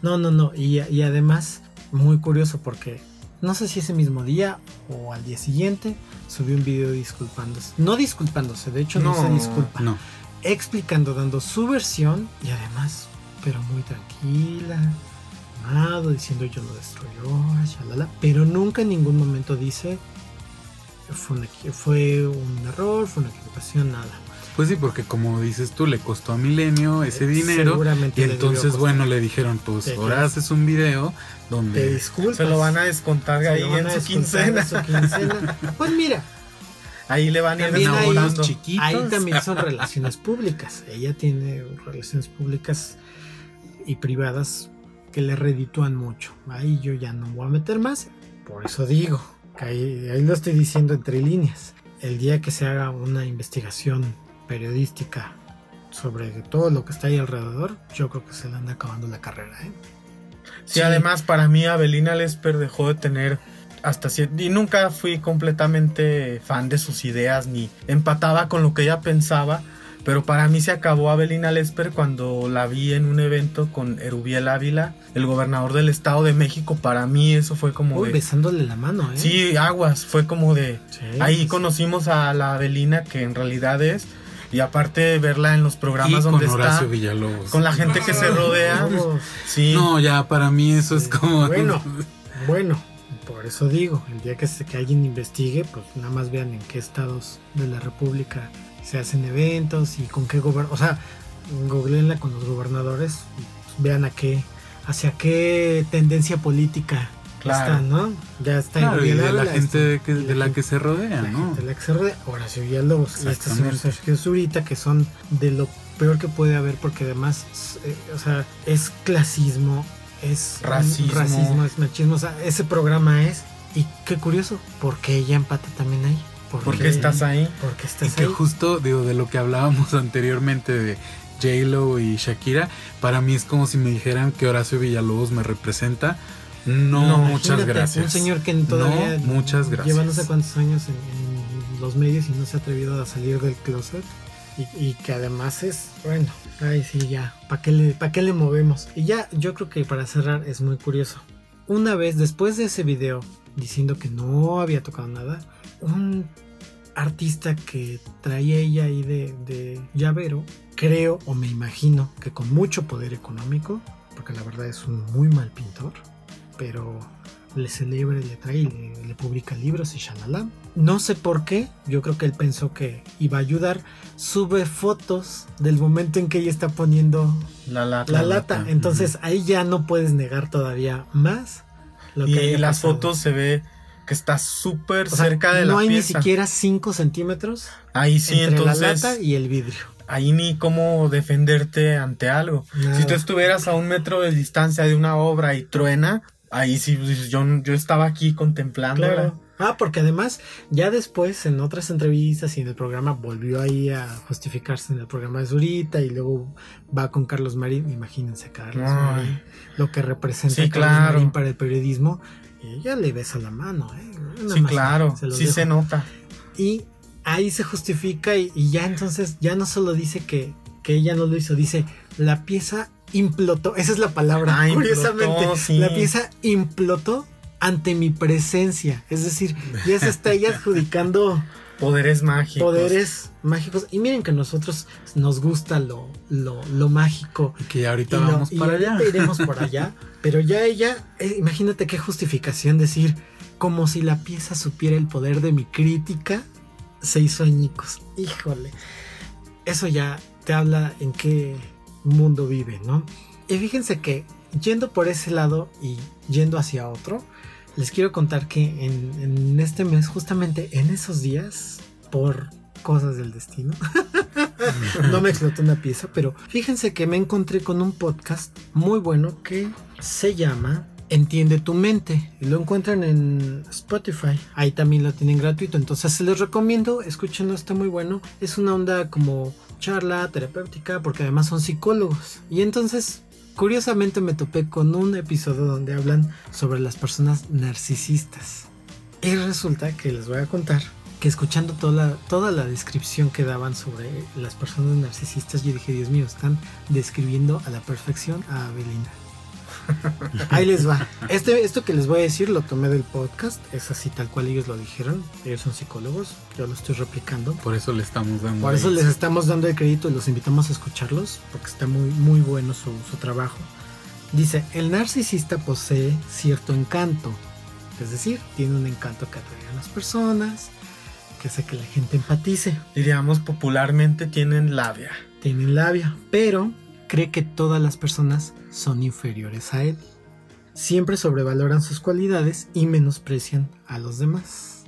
No, no, no. Y, y además, muy curioso porque no sé si ese mismo día o al día siguiente subió un video disculpándose. No disculpándose, de hecho no, No, se disculpa. No. Explicando, dando su versión y además, pero muy tranquila, amado, diciendo yo lo destruyó, shalala, pero nunca en ningún momento dice fue, una fue un error, fue una equivocación, nada. Pues sí, porque como dices tú, le costó a Milenio ese dinero. Seguramente Y entonces, bueno, le dijeron, pues Te ahora haces un video te donde... disculpas. Se lo van a descontar ahí en su quincena. de su quincena. Pues mira, Ahí le van a ir También hay descontando. unos chiquitos. Ahí también [LAUGHS] son relaciones públicas. Ella tiene relaciones públicas y privadas que le reditúan mucho. Ahí yo ya no voy a meter más. Por eso digo, que ahí, ahí lo estoy diciendo entre líneas. El día que se haga una investigación periodística sobre todo lo que está ahí alrededor, yo creo que se le anda acabando la carrera. ¿eh? Sí, además para mí Abelina Lesper dejó de tener hasta. Y nunca fui completamente fan de sus ideas ni empataba con lo que ella pensaba. Pero para mí se acabó Abelina Lesper cuando la vi en un evento con Erubiel Ávila, el gobernador del Estado de México. Para mí eso fue como Uy, de... besándole la mano, ¿eh? Sí, aguas, fue como de... Sí, Ahí sí. conocimos a la Abelina que en realidad es... Y aparte verla en los Y programas con donde está... Horacio Villalobos. Con la gente que se rodea. [LAUGHS] Sí. No, ya para mí eso es como... Bueno, [LAUGHS] bueno, por eso digo, el día que, se, que alguien investigue, pues nada más vean en qué estados de la República se hacen eventos y con qué gobernador, o sea, googleenla con los gobernadores, y, vean a qué, hacia qué tendencia política Claro. están, ¿no? Ya está Claro, y de Ávila, la gente está- que- de la que se rodea, la ¿no? gente de la que se rodea, Horacio Villalobos y este señor. Sergio Zurita, que son de lo peor que puede haber, porque además, eh, o sea, es clasismo, es Racismo. racismo, es machismo, o sea, ese programa es, y qué curioso, porque ella empata también ahí. ¿Por qué estás ahí? Porque Y estás que ahí. justo, digo, de lo que hablábamos [LAUGHS] anteriormente de J-Lo y Shakira, para mí es como si me dijeran que Horacio Villalobos me representa. No, No, muchas gracias. Un señor que todavía No, muchas gracias. lleva no sé cuántos años en, en los medios y no se ha atrevido a salir del closet. Y, y que además es, bueno, ay sí, ya, ¿para qué, le, ¿para qué le movemos? Y ya, yo creo que para cerrar es muy curioso. Una vez después de ese video diciendo que no había tocado nada, un artista que traía ella ahí de, de llavero, creo o me imagino que con mucho poder económico, porque la verdad es un muy mal pintor, pero le celebra, le trae, le, le publica libros y shalala. No sé por qué, yo creo que él pensó que iba a ayudar. Sube fotos del momento en que ella está poniendo La lata. la, La lata. lata, Entonces ahí ya no puedes negar todavía más lo que Y las pasado. fotos se ve que está súper O sea, cerca de no la hay pieza. ni siquiera 5 centímetros Ahí sí, entre entonces. la lata y el vidrio. Ahí ni cómo defenderte ante algo. Nada. Si tú estuvieras a un metro de distancia de una obra y truena, ahí sí, yo, yo estaba aquí contemplando. Claro. Ah, porque además, ya después, en otras entrevistas y en el programa, volvió ahí a justificarse en el programa de Zurita y luego va con Carlos Marín. Imagínense, Carlos Ay. Marín, lo que representa Sí, Carlos claro. Marín para el periodismo. Y ella le besa la mano, ¿eh? Sí, claro. se sí dejo. se nota. Y ahí se justifica y, y ya entonces, ya no solo dice que, que ella no lo hizo, dice la pieza implotó. Esa es la palabra. Ah, implotó, Curiosamente, sí. la pieza implotó ante mi presencia. Es decir, ya se está ella adjudicando [LAUGHS] Poderes mágicos. poderes mágicos. Y miren que a nosotros nos gusta lo, lo, lo mágico. Y que ahorita Y lo- vamos y para allá. ahorita iremos por [LAUGHS] allá. Pero ya ella, eh, imagínate qué justificación decir, como si la pieza supiera el poder de mi crítica, se hizo añicos. Híjole. Eso ya te habla en qué mundo vive, ¿no? Y fíjense que yendo por ese lado y yendo hacia otro, les quiero contar que en, este mes, justamente en esos días, por cosas del destino, [LAUGHS] no me explotó una pieza, pero fíjense que me encontré con un podcast muy bueno que se llama Entiende tu mente. Lo encuentran en Spotify. Ahí también lo tienen gratuito. Entonces se los recomiendo. Escúchenlo, está muy bueno. Es una onda como charla terapéutica porque además son psicólogos. Y entonces, curiosamente me topé con un episodio donde hablan sobre las personas narcisistas. Y resulta que les voy a contar que escuchando toda la, toda la descripción que daban sobre las personas narcisistas, yo dije, Dios mío, están describiendo a la perfección a Avelina. [LAUGHS] Ahí les va. Este, esto que les voy a decir lo tomé del podcast. Es así tal cual ellos lo dijeron. Ellos son psicólogos. Yo lo estoy replicando. Por eso le estamos dando. Por eso ahí. les estamos dando el crédito y los invitamos a escucharlos. Porque está muy, muy bueno su, su trabajo. Dice, el narcisista posee cierto encanto. Es decir, tiene un encanto que atrae a las personas. Que hace que la gente empatice. Diríamos popularmente tienen labia. Tienen labia. Pero cree que todas las personas son inferiores a él. Siempre sobrevaloran sus cualidades y menosprecian a los demás.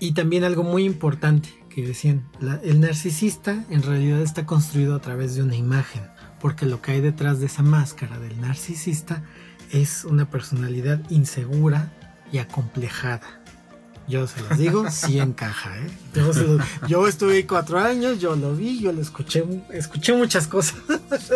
Y también algo muy importante que decían, el narcisista en realidad está construido a través de una imagen, porque lo que hay detrás de esa máscara del narcisista es una personalidad insegura y acomplejada. Yo se los digo, sí encaja, ¿eh? Yo, los- yo estuve cuatro años, yo lo vi, yo lo escuché, escuché muchas cosas.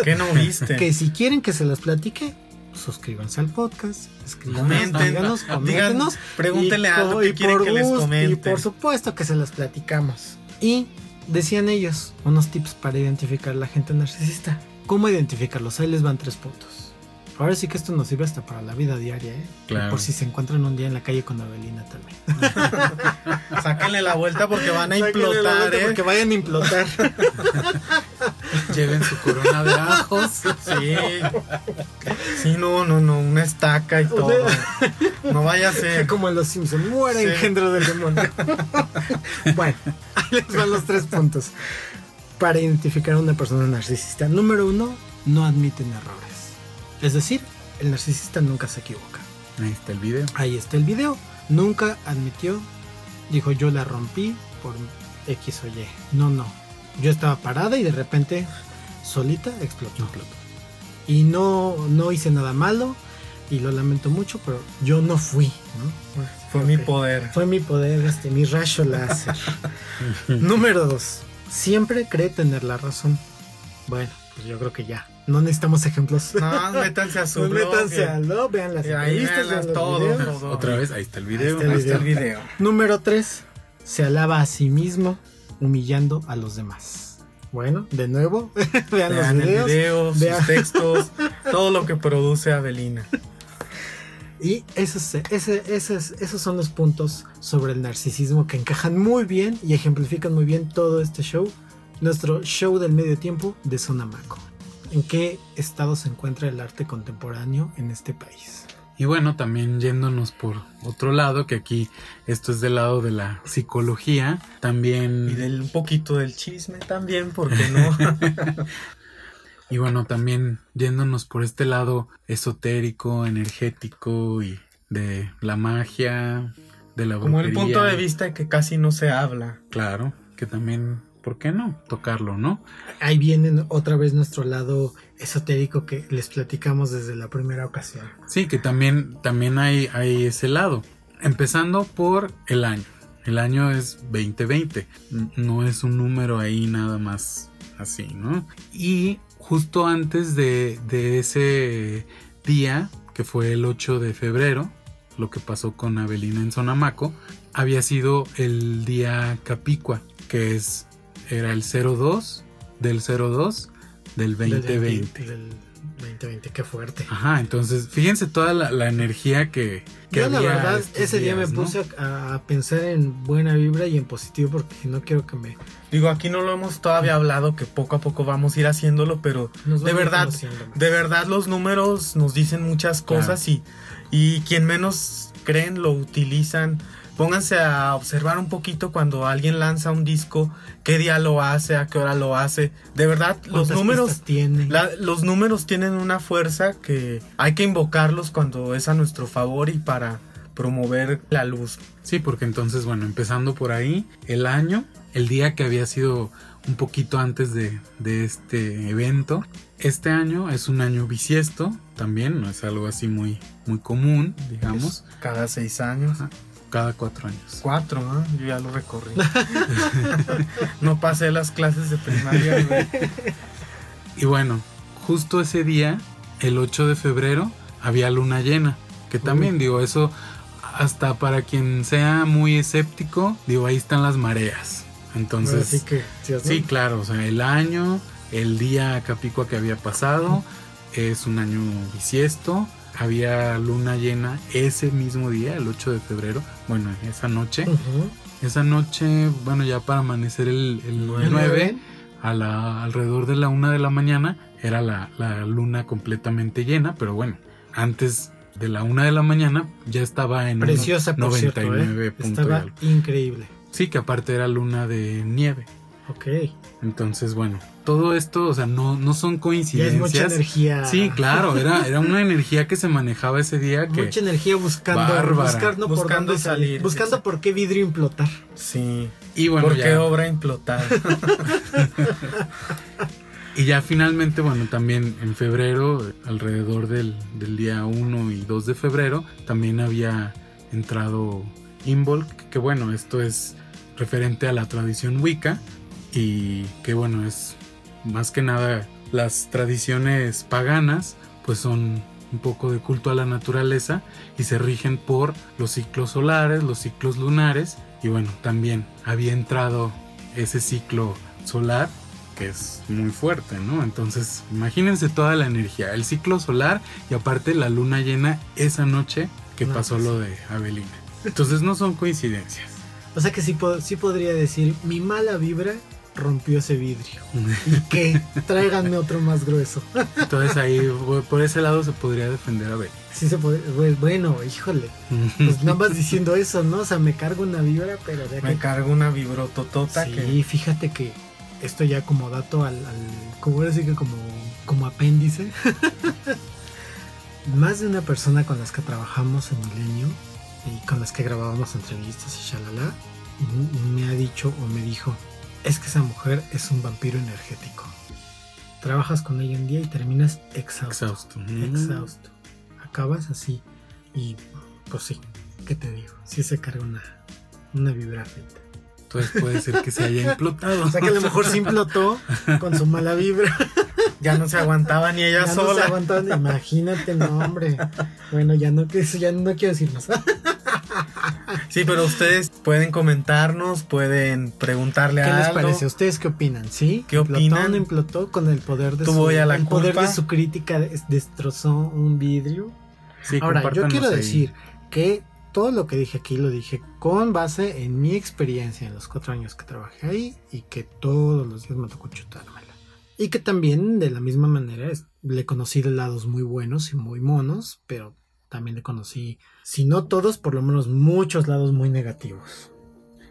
¿Qué no viste? Que si quieren que se las platique, suscríbanse al podcast, escríbanos, díganos, [LAUGHS] coméntenos. pregúntenle y algo que y quieren por que les. Y por supuesto que se las platicamos. Y decían ellos, unos tips para identificar la gente narcisista. ¿Cómo identificarlos? Ahí les van tres puntos. Ahora sí que esto nos sirve hasta para la vida diaria, ¿eh? Claro. Por si se encuentran un día en la calle con Avelina también. [LAUGHS] Sáquenle la vuelta porque van a Sáquenle implotar, ¿eh? Porque vayan a implotar. [LAUGHS] Lleven su corona de ajos. Sí. Sí, no, no, no, una estaca y todo. No vaya a ser. Como en los Simpsons, muere Sí. engendro del demonio. [LAUGHS] bueno, ahí les van los tres puntos para identificar a una persona narcisista. Número uno, no admiten errores. Es decir, el narcisista nunca se equivoca. Ahí está el video. Ahí está el video. Nunca admitió, dijo yo la rompí por X o Y. No, no. Yo estaba parada y de repente solita explotó. Y no, no hice nada malo y lo lamento mucho, pero yo no fui. ¿no? Fue mi poder. Fue mi poder, este, mi rayo láser. [LAUGHS] Número dos. Siempre cree tener la razón. Bueno, pues yo creo que ya. No necesitamos ejemplos. No, métanse a [LAUGHS] su Pues blog. métanse al blog, vean las Y ahí entrevistas, vean los todo, videos. Otra vez, ahí está el video. Ahí está Ahí está el video. Número 3. Se alaba a sí mismo humillando a los demás. Bueno, de nuevo, vean, [LAUGHS] Vean los el videos. video, vean- sus textos, [LAUGHS] todo lo que produce Avelina. Y esos, ese- esos, esos son los puntos sobre el narcisismo que encajan muy bien y ejemplifican muy bien todo este show. Nuestro show del medio tiempo de Sonamaco. ¿En qué estado se encuentra el arte contemporáneo en este país? Y bueno, también yéndonos por otro lado, que aquí esto es del lado de la psicología, también... Y del, un poquito del chisme también, porque no? [LAUGHS] Y bueno, también yéndonos por este lado esotérico, energético y de la magia, de la Como el brujería. punto de vista que casi no se habla. Claro, que también, ¿por qué no? Tocarlo, ¿no? Ahí viene otra vez nuestro lado esotérico que les platicamos desde la primera ocasión. Sí, que también, también hay, hay ese lado. Empezando por el año. El año es 2020. N- No es un número ahí nada más así, ¿no? Y justo antes de, de ese día, que fue el 8 de febrero, lo que pasó con Avelina en Sonamaco, había sido el día Capicua, que es era el 02 del 02 del 2020. Del 2020, qué fuerte. Ajá, entonces fíjense toda la, la energía que, que Yo la verdad estos ese día me puse a, a pensar en buena vibra y en positivo porque no quiero que me... Digo, aquí no lo hemos todavía hablado, que poco a poco vamos a ir haciéndolo, pero nos de verdad, de verdad los números nos dicen muchas cosas y, y quien menos creen lo utilizan. Pónganse a observar un poquito cuando alguien lanza un disco, qué día lo hace, a qué hora lo hace. De verdad, los ¿Cuántas números, pistas tiene? la- los números tienen una fuerza que hay que invocarlos cuando es a nuestro favor y para, promover la luz. Sí, porque entonces, bueno, empezando por ahí, el año, el día que había sido un poquito antes de, de este evento, este año es un año bisiesto, también, no es algo así muy, muy común, digamos. Cada seis años. Ajá. Cada cuatro años. Cuatro, ¿no? Yo ya lo recorrí. [LAUGHS] no pasé las clases de primaria, güey. Y bueno, justo ese día, el 8 de febrero, había luna llena. Que también, digo, eso hasta para quien sea muy escéptico, digo, ahí están las mareas. Entonces, Así que, ¿sí, sí, claro, o sea, el año, el día Capicua que había pasado, es un año bisiesto. Había luna llena ese mismo día, el 8 de febrero. Bueno, esa noche. Esa noche, bueno, ya para amanecer el, el 9, a la, alrededor de la una de la mañana era la, la luna completamente llena, pero bueno, antes de la una de la mañana ya estaba en Preciosa, por cierto, ¿eh? 99 punto Estaba increíble. Sí, que aparte era luna de nieve. Ok. Entonces, bueno, todo esto, o sea, no, no son Ya es coincidencias. mucha energía. Sí, claro, era, era una energía que se manejaba ese día que... Mucha energía buscando, Bárbara. buscando, por Buscando dónde salir, salir, buscando exacto. por qué vidrio implotar. Sí. Y bueno, ¿Por ya- qué obra implotar? [LAUGHS] Y ya finalmente, bueno, también en febrero, alrededor del, del día 1 y 2 de febrero, también había entrado Imbolc, que bueno, esto es referente a la tradición Wicca y que bueno, es más que nada las tradiciones paganas, pues son un poco de culto a la naturaleza y se rigen por los ciclos solares, los ciclos lunares y bueno, también había entrado ese ciclo solar que es muy fuerte, ¿no? Entonces, imagínense toda la energía, el ciclo solar y aparte la luna llena esa noche que No, pasó pues lo de Avelina. Entonces no son coincidencias. O sea que sí, sí podría decir, mi mala vibra rompió ese vidrio. [LAUGHS] ¿Y qué? Tráiganme otro más grueso. Entonces ahí por ese lado se podría defender a Avelina. Sí se puede, bueno, híjole. Pues nada más diciendo eso, ¿no? O sea, me cargo una vibra, pero de Me que... cargo una vibrototota Sí, que fíjate que esto ya como dato al, al como ahora sí que como, como apéndice. [LAUGHS] Más de una persona con las que trabajamos en Milenio y con las que grabábamos entrevistas y shalala, me ha dicho o me dijo, es que esa mujer es un vampiro energético. Trabajas con ella un día y terminas exhausto. Exhausto. Exhausto. Acabas así. Y pues sí, ¿qué te digo? Sí se carga una, una vibra feita. Entonces puede ser que se haya implotado. O sea que a lo mejor se implotó con su mala vibra. [LAUGHS] ya no se aguantaba ni ella Ya no se sola. aguantaban. Imagínate, no, hombre. Bueno, ya no, ya no quiero decir más. Sí, pero ustedes pueden comentarnos, pueden preguntarle ¿Qué les algo. parece? ¿Ustedes qué opinan? ¿Sí? ¿Qué ¿Implotó opinan? no implotó con el poder de su la el poder de su crítica des- destrozó un vidrio? Sí, Ahora, yo quiero ahí. decir que todo lo que dije aquí lo dije con base en mi experiencia en los cuatro años que trabajé ahí y que todos los días me tocó chutármela. Y que también de la misma manera le conocí de lados muy buenos y muy monos, pero también le conocí, si no todos, por lo menos muchos lados muy negativos.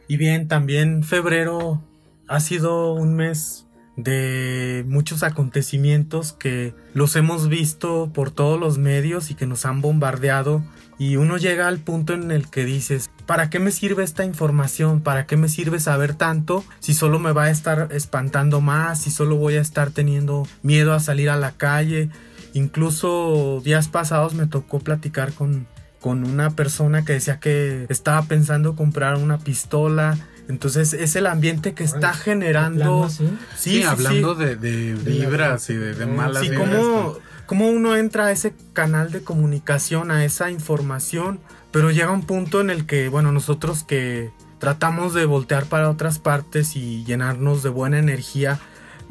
Y bien, también febrero ha sido un mes de muchos acontecimientos que los hemos visto por todos los medios y que nos han bombardeado y uno llega al punto en el que dices, ¿para qué me sirve esta información? ¿Para qué me sirve saber tanto si solo me va a estar espantando más, si solo voy a estar teniendo miedo a salir a la calle? Incluso días pasados me tocó platicar con, con una persona que decía que estaba pensando comprar una pistola. Entonces es el ambiente que está generando... Sí, Sí, sí, hablando sí. De, de De la- vibras y de, de malas Sí, vibras. cómo, cómo uno entra a ese canal de comunicación, a esa información, pero llega un punto en el que, bueno, nosotros que tratamos de voltear para otras partes y llenarnos de buena energía,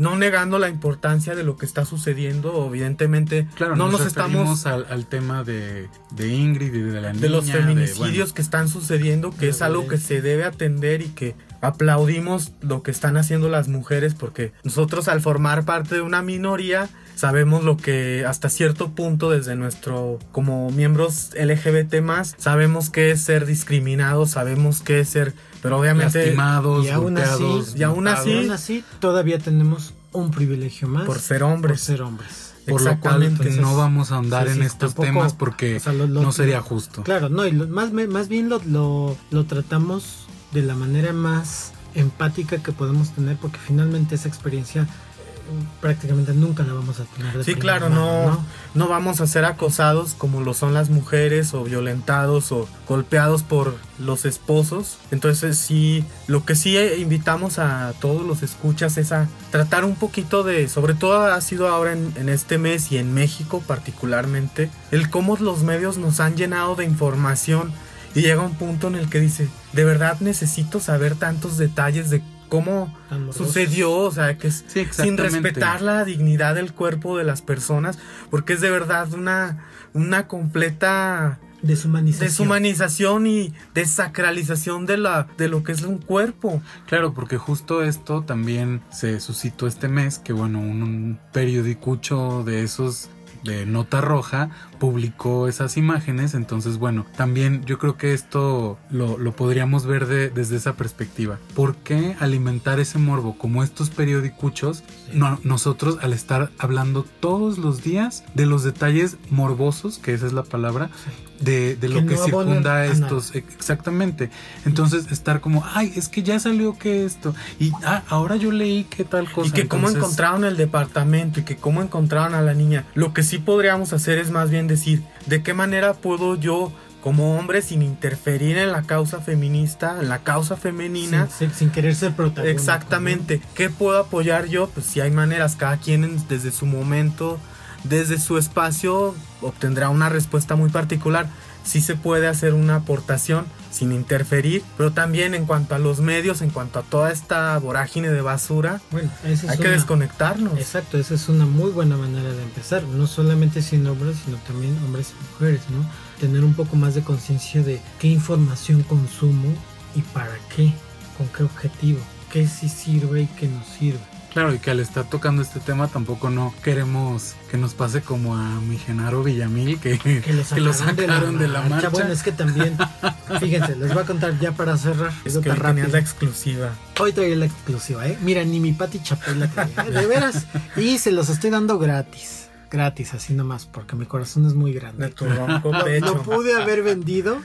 no negando la importancia de lo que está sucediendo, evidentemente Claro, no nos, nos estamos al, al tema de, de Ingrid y de la niña. de los de, feminicidios bueno, que están sucediendo, que es algo que se debe atender y que aplaudimos lo que están haciendo las mujeres porque nosotros al formar parte de una minoría sabemos lo que hasta cierto punto desde nuestro como miembros LGBT más sabemos qué es ser discriminados, sabemos qué es ser, pero obviamente lastimados, Y aún así- golpeados, y aún matados. Y Sí. aún así, todavía tenemos un privilegio más por ser por hombres. ser hombres. Por lo cual no vamos a ahondar sí, en estos tampoco- temas porque o sea, lo- lo- no sería justo. Claro, no, y lo- más, me- más bien lo, lo, lo tratamos de la manera más empática que podemos tener porque finalmente esa experiencia prácticamente nunca la vamos a tener. de Sí, claro, mano, no, no vamos a ser acosados como lo son las mujeres o violentados o golpeados por los esposos. Entonces sí, lo que sí eh, invitamos a todos los escuchas es a tratar un poquito de, sobre todo ha sido ahora en, en este mes y en México particularmente, el cómo los medios nos han llenado de información y llega un punto en el que dice, de verdad necesito saber tantos detalles de cómo sucedió, o sea, que es Sí, sin respetar la dignidad del cuerpo de las personas, porque es de verdad una, una completa Deshumanización. deshumanización y desacralización de, la, de lo que es un cuerpo. Claro, porque justo esto también se suscitó este mes, que bueno, un, un periodicucho de esos de Nota Roja publicó esas imágenes, entonces bueno, también yo creo que esto lo, lo podríamos ver de- desde esa perspectiva. ¿Por qué alimentar ese morbo como estos periodicuchos? No, nosotros al estar hablando todos los días de los detalles morbosos, que esa es la palabra, de, de lo Que que, no circunda a estos, exactamente. Entonces estar como, ay, es que ya salió que esto, y ah, ahora yo leí que tal cosa. y que cómo Entonces, encontraron el departamento y que cómo encontraron a la niña. Lo que sí podríamos hacer es más bien decir, ¿de qué manera puedo yo como hombre sin interferir en la causa feminista, en la causa femenina? Sin, sin- querer ser protagonista. Exactamente. ¿Qué puedo apoyar yo? Pues si hay maneras, cada quien en- desde su momento, desde su espacio, obtendrá una respuesta muy particular. Sí se puede hacer una aportación sin interferir, pero también en cuanto a los medios, en cuanto a toda esta vorágine de basura, Bueno, es hay que desconectarnos. Exacto, esa es una muy buena manera de empezar. No solamente siendo hombres, sino también hombres y mujeres, ¿no? Tener un poco más de conciencia de qué información consumo y para qué, con qué objetivo, qué sí sirve y qué no sirve. Claro, y que al estar tocando este tema tampoco no queremos que nos pase como a mi Genaro Villamil, que, Que lo que lo sacaron de la marcha. Bueno, es que también, [LAUGHS] fíjense, les voy a contar ya para cerrar. Es que hoy tenías la exclusiva. Hoy traía la exclusiva, ¿eh? Mira, ni mi Pati Chapel la traía, ¿eh? de veras. Y se los estoy dando gratis. Gratis, así nomás, porque mi corazón es muy grande. De tu ronco Lo, pecho. lo pude haber vendido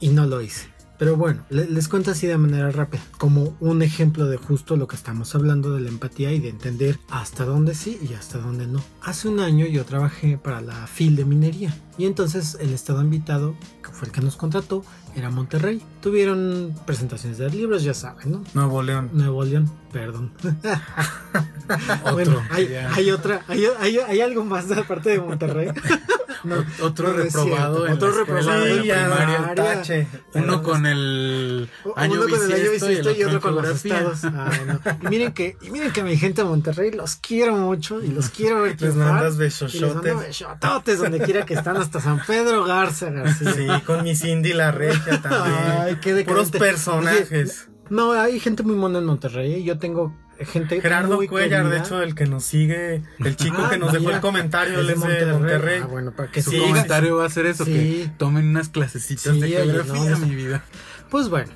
y no lo hice. Pero bueno, le- les cuento así de manera rápida, como un ejemplo de justo lo que estamos hablando de la empatía y de entender hasta dónde sí y hasta dónde no. Hace un año yo trabajé para la FIL de minería y entonces el estado invitado, que fue el que nos contrató, era Monterrey. Tuvieron presentaciones de libros, ya saben, ¿no? Nuevo León. Nuevo León, perdón. [LAUGHS] Otro, bueno, hay, hay otra, hay, hay- hay algo más aparte de Monterrey. [LAUGHS] No, Otro no reprobado en Otro reprobado de primaria. tache. Uno con el año Uno con el año bisiesto y el otro con los estados. Ah, bueno. Y miren que, y miren que mi gente de Monterrey los quiero mucho y los quiero ver [LAUGHS] Les mandas Y les mando besototes donde quiera que están, hasta San Pedro Garza García. Sí, con mi Cindy la regia [LAUGHS] también. Ay, qué Puros personajes. No, hay gente muy mona en Monterrey. ¿eh? Yo tengo gente Gerardo muy Cuellar, de querida. hecho, el que nos sigue, el chico Ah, que nos dejó mira, el comentario, él es es de Monterrey. Ah, bueno, para que Su Sí, comentario va a ser eso, Sí. que tomen unas clasecitas Sí, de geografía, no. mi vida. Pues bueno,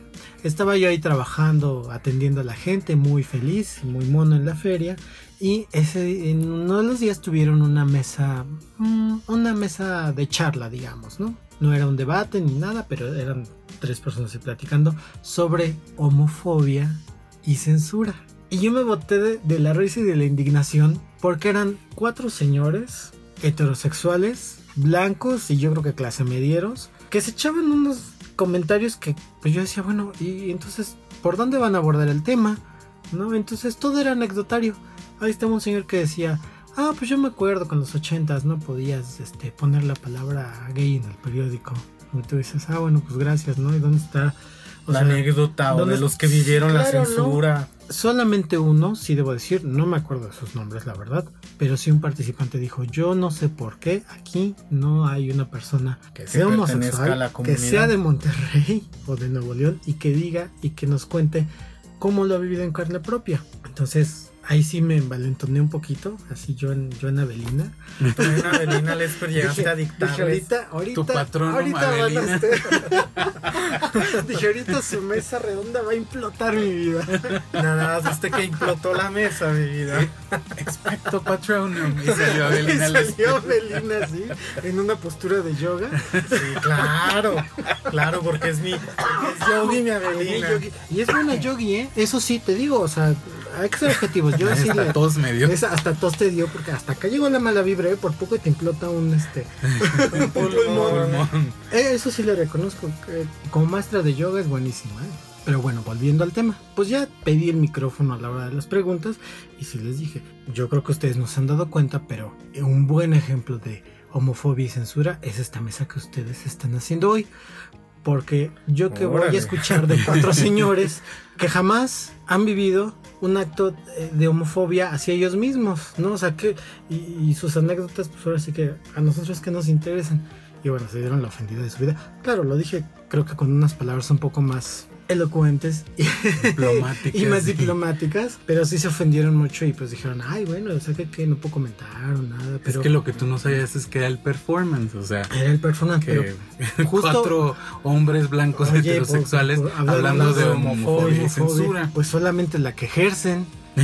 estaba yo ahí trabajando, atendiendo a la gente, muy feliz, muy mono en la feria. Y ese, en uno de los días tuvieron una mesa, mm, una mesa de charla, digamos, ¿no? No era un debate ni nada, pero eran tres personas platicando sobre homofobia y censura. Y yo me boté de, de la risa y de la indignación porque eran cuatro señores heterosexuales, blancos y yo creo que clase medieros, que se echaban unos comentarios que pues yo decía, bueno, y entonces, ¿por dónde van a abordar el tema? ¿No? Entonces todo era anecdotario. Ahí estaba un señor que decía, ah, pues yo me acuerdo que en los ochentas no podías este, poner la palabra gay en el periódico. Y tú dices, ah, bueno, pues gracias, ¿no? ¿Y dónde está? O La sea, anécdota o ¿dónde- de los que vivieron la censura. solamente uno, sí debo decir, no me acuerdo de sus nombres, la verdad, pero sí un participante dijo, yo no sé por qué aquí no hay una persona Que sea homosexual, a la que sea de Monterrey [LAUGHS] o de Nuevo León y que diga y que nos cuente cómo lo ha vivido en carne propia. Entonces, ahí sí me envalentoné un poquito, así yo en, yo en Avelina. Tú en [LAUGHS] Avelina Lesper llegaste a dictar. Dije, ahorita, ahorita, Tu patrono, ahorita van a [LAUGHS] Dije, ahorita su mesa redonda va a implotar mi vida. Nada más este que implotó la mesa, mi vida. Expecto Patronum. Y salió Y Avelina Lesper. salió Avelina así, en una postura de yoga. Sí, claro. Claro, porque es mi. Es yogi, mi Avelina. Y es buena yogi, ¿eh? Eso sí, te digo, o sea, hay que ser objetivos. Yo [LAUGHS] Hasta tos me dio. esa- hasta tos te dio, porque hasta acá llegó la mala vibra, ¿eh? Por poco te implota un, este... [LAUGHS] un pulmón. Pulmón. Eh, eso sí le reconozco. como maestra de yoga es buenísima, ¿eh? Pero bueno, volviendo al tema, pues ya pedí el micrófono a la hora de las preguntas y sí les dije, yo creo que ustedes no se han dado cuenta, pero un buen ejemplo de homofobia y censura es esta mesa que ustedes están haciendo hoy. Porque yo que voy a escuchar de cuatro [LAUGHS] señores que jamás han vivido un acto eh, de homofobia hacia ellos mismos, ¿no? O sea que, y, y sus anécdotas, pues ahora sí que a nosotros que nos interesan. Y bueno, se dieron la ofendida de su vida. Claro, lo dije creo que con unas palabras un poco más elocuentes y, Diplomáticas. y más diplomáticas, pero sí se ofendieron mucho y pues dijeron, ay, bueno, o sea que, que no puedo comentar o nada, Es pero que lo que tú no sabías es que era el performance, o sea, era el personaje, que pero [LAUGHS] justo- cuatro hombres blancos Oye, heterosexuales por- por- hablando de homofobia y censura. Pues solamente la que ejercen. [LAUGHS]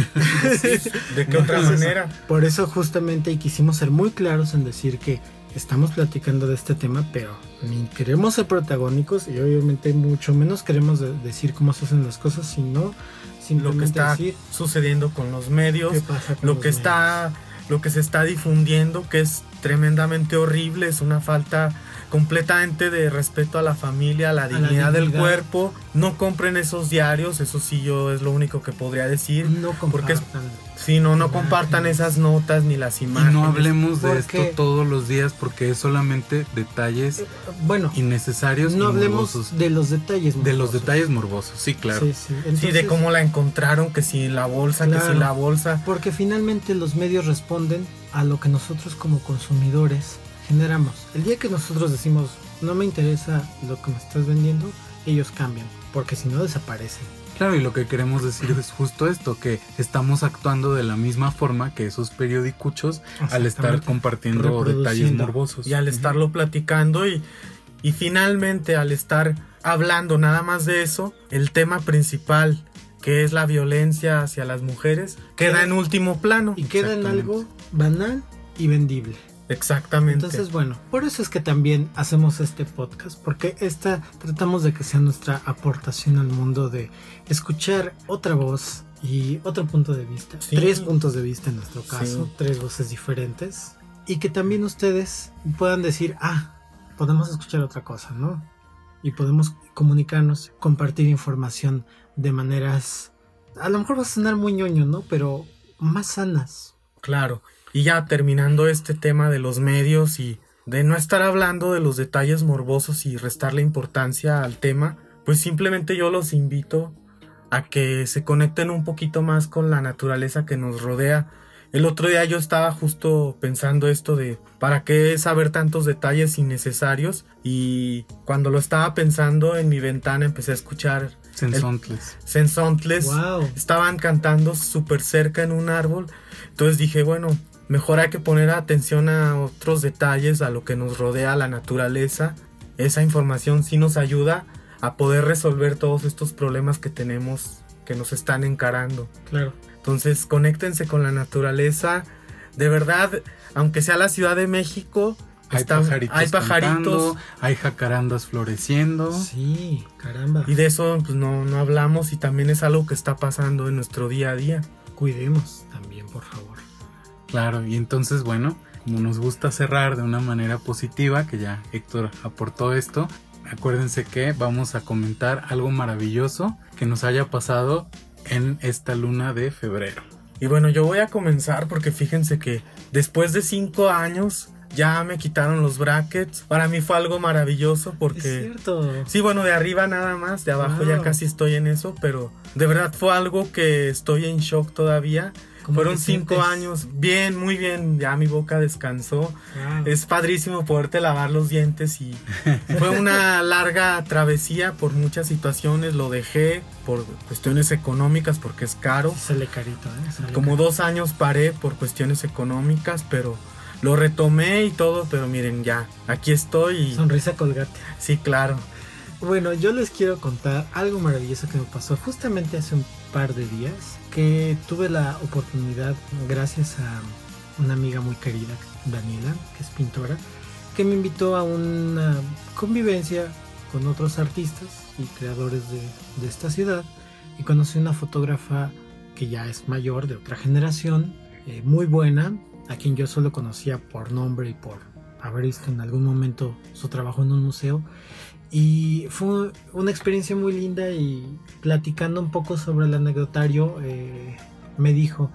¿De qué otra Entonces, manera? Por eso justamente y quisimos ser muy claros en decir que estamos platicando de este tema, pero ni queremos ser protagónicos y obviamente mucho menos queremos de- decir cómo se hacen las cosas, sino Lo que está decir sucediendo con los medios, con lo los que está lo que se está difundiendo que es tremendamente horrible es una falta completamente de respeto a la familia a la la dignidad del cuerpo. No compren esos diarios eso sí yo es lo único que podría decir no porque es- si no no compartan esas notas ni las Y imágenes no hablemos de esto todos los días porque es solamente detalles Bueno, innecesarios no y hablemos morbosos. de los detalles. de los morbosos. detalles morbosos, sí, claro. Sí, sí. sí de Entonces, cómo la encontraron que si la bolsa que Claro. si la bolsa Porque finalmente los medios responden a lo que nosotros como consumidores generamos. El día que nosotros decimos, no me interesa lo que me estás vendiendo, ellos cambian, porque si no desaparecen. Claro, y lo que queremos decir es justo esto, que estamos actuando de la misma forma que esos periodicuchos al estar compartiendo detalles morbosos. y al estarlo platicando y, y finalmente al estar hablando nada más de eso, el tema principal que es la violencia hacia las mujeres queda en último plano. Y queda en algo banal y vendible. Exactamente. Entonces, bueno, por eso es que también hacemos este podcast, porque esta tratamos de que sea nuestra aportación al mundo de escuchar otra voz y otro punto de vista. Sí. Tres puntos de vista en nuestro caso, Sí. tres voces diferentes. Y que también ustedes puedan decir, ah, podemos escuchar otra cosa, ¿no? Y podemos comunicarnos, compartir información de maneras, a lo mejor va a sonar muy ñoño, ¿no? Pero más sanas. Claro. Y ya terminando este tema de los medios y de no estar hablando de los detalles morbosos y restarle importancia al tema, pues simplemente yo los invito a que se conecten un poquito más con la naturaleza que nos rodea. El otro día yo estaba justo pensando esto de para qué saber tantos detalles innecesarios y cuando lo estaba pensando en mi ventana empecé a escuchar Sensontles. sensontles Wow. estaban cantando súper cerca en un árbol. Entonces dije, bueno, mejor hay que poner atención a otros detalles, a lo que nos rodea, la naturaleza. Esa información sí nos ayuda a poder resolver todos estos problemas que tenemos, que nos están encarando. Claro. Entonces, conéctense con la naturaleza. De verdad, aunque sea la Ciudad de México, Hay está- pajaritos, hay pajaritos cantando, hay jacarandas floreciendo. Sí, caramba. y de eso pues, no, no hablamos y también es algo que está pasando en nuestro día a día. Cuidemos también, por favor. Claro, y entonces, bueno, como nos gusta cerrar de una manera positiva, que ya Héctor aportó esto, acuérdense que vamos a comentar algo maravilloso que nos haya pasado en esta luna de febrero. Y bueno, yo voy a comenzar porque fíjense que después de cinco años ya me quitaron los brackets. Para mí fue algo maravilloso Es porque... cierto. Sí, bueno, de arriba nada más, de abajo ya Wow. casi estoy en eso, pero de verdad fue algo que estoy en shock todavía. ¿Cómo Fueron cinco años, bien, muy bien, ya mi boca descansó. Wow. Es padrísimo poderte lavar los dientes y [LAUGHS] fue una larga travesía por muchas situaciones, lo dejé por cuestiones económicas porque es caro. Sale carito, ¿eh? Sale Como carito. dos años paré por cuestiones económicas, pero lo retomé y todo, pero miren ya, aquí estoy y Sonrisa colgate. sí, claro. Bueno, yo les quiero contar algo maravilloso que me pasó justamente hace un par de días, que tuve la oportunidad, gracias a una amiga muy querida, Daniela, que es pintora, que me invitó a una convivencia con otros artistas y creadores de, esta ciudad, y conocí una fotógrafa que ya es mayor, de otra generación, eh, muy buena, a quien yo solo conocía por nombre y por haber visto en algún momento su trabajo en un museo. Y fue una experiencia muy linda y platicando un poco sobre el anecdotario, eh, me dijo,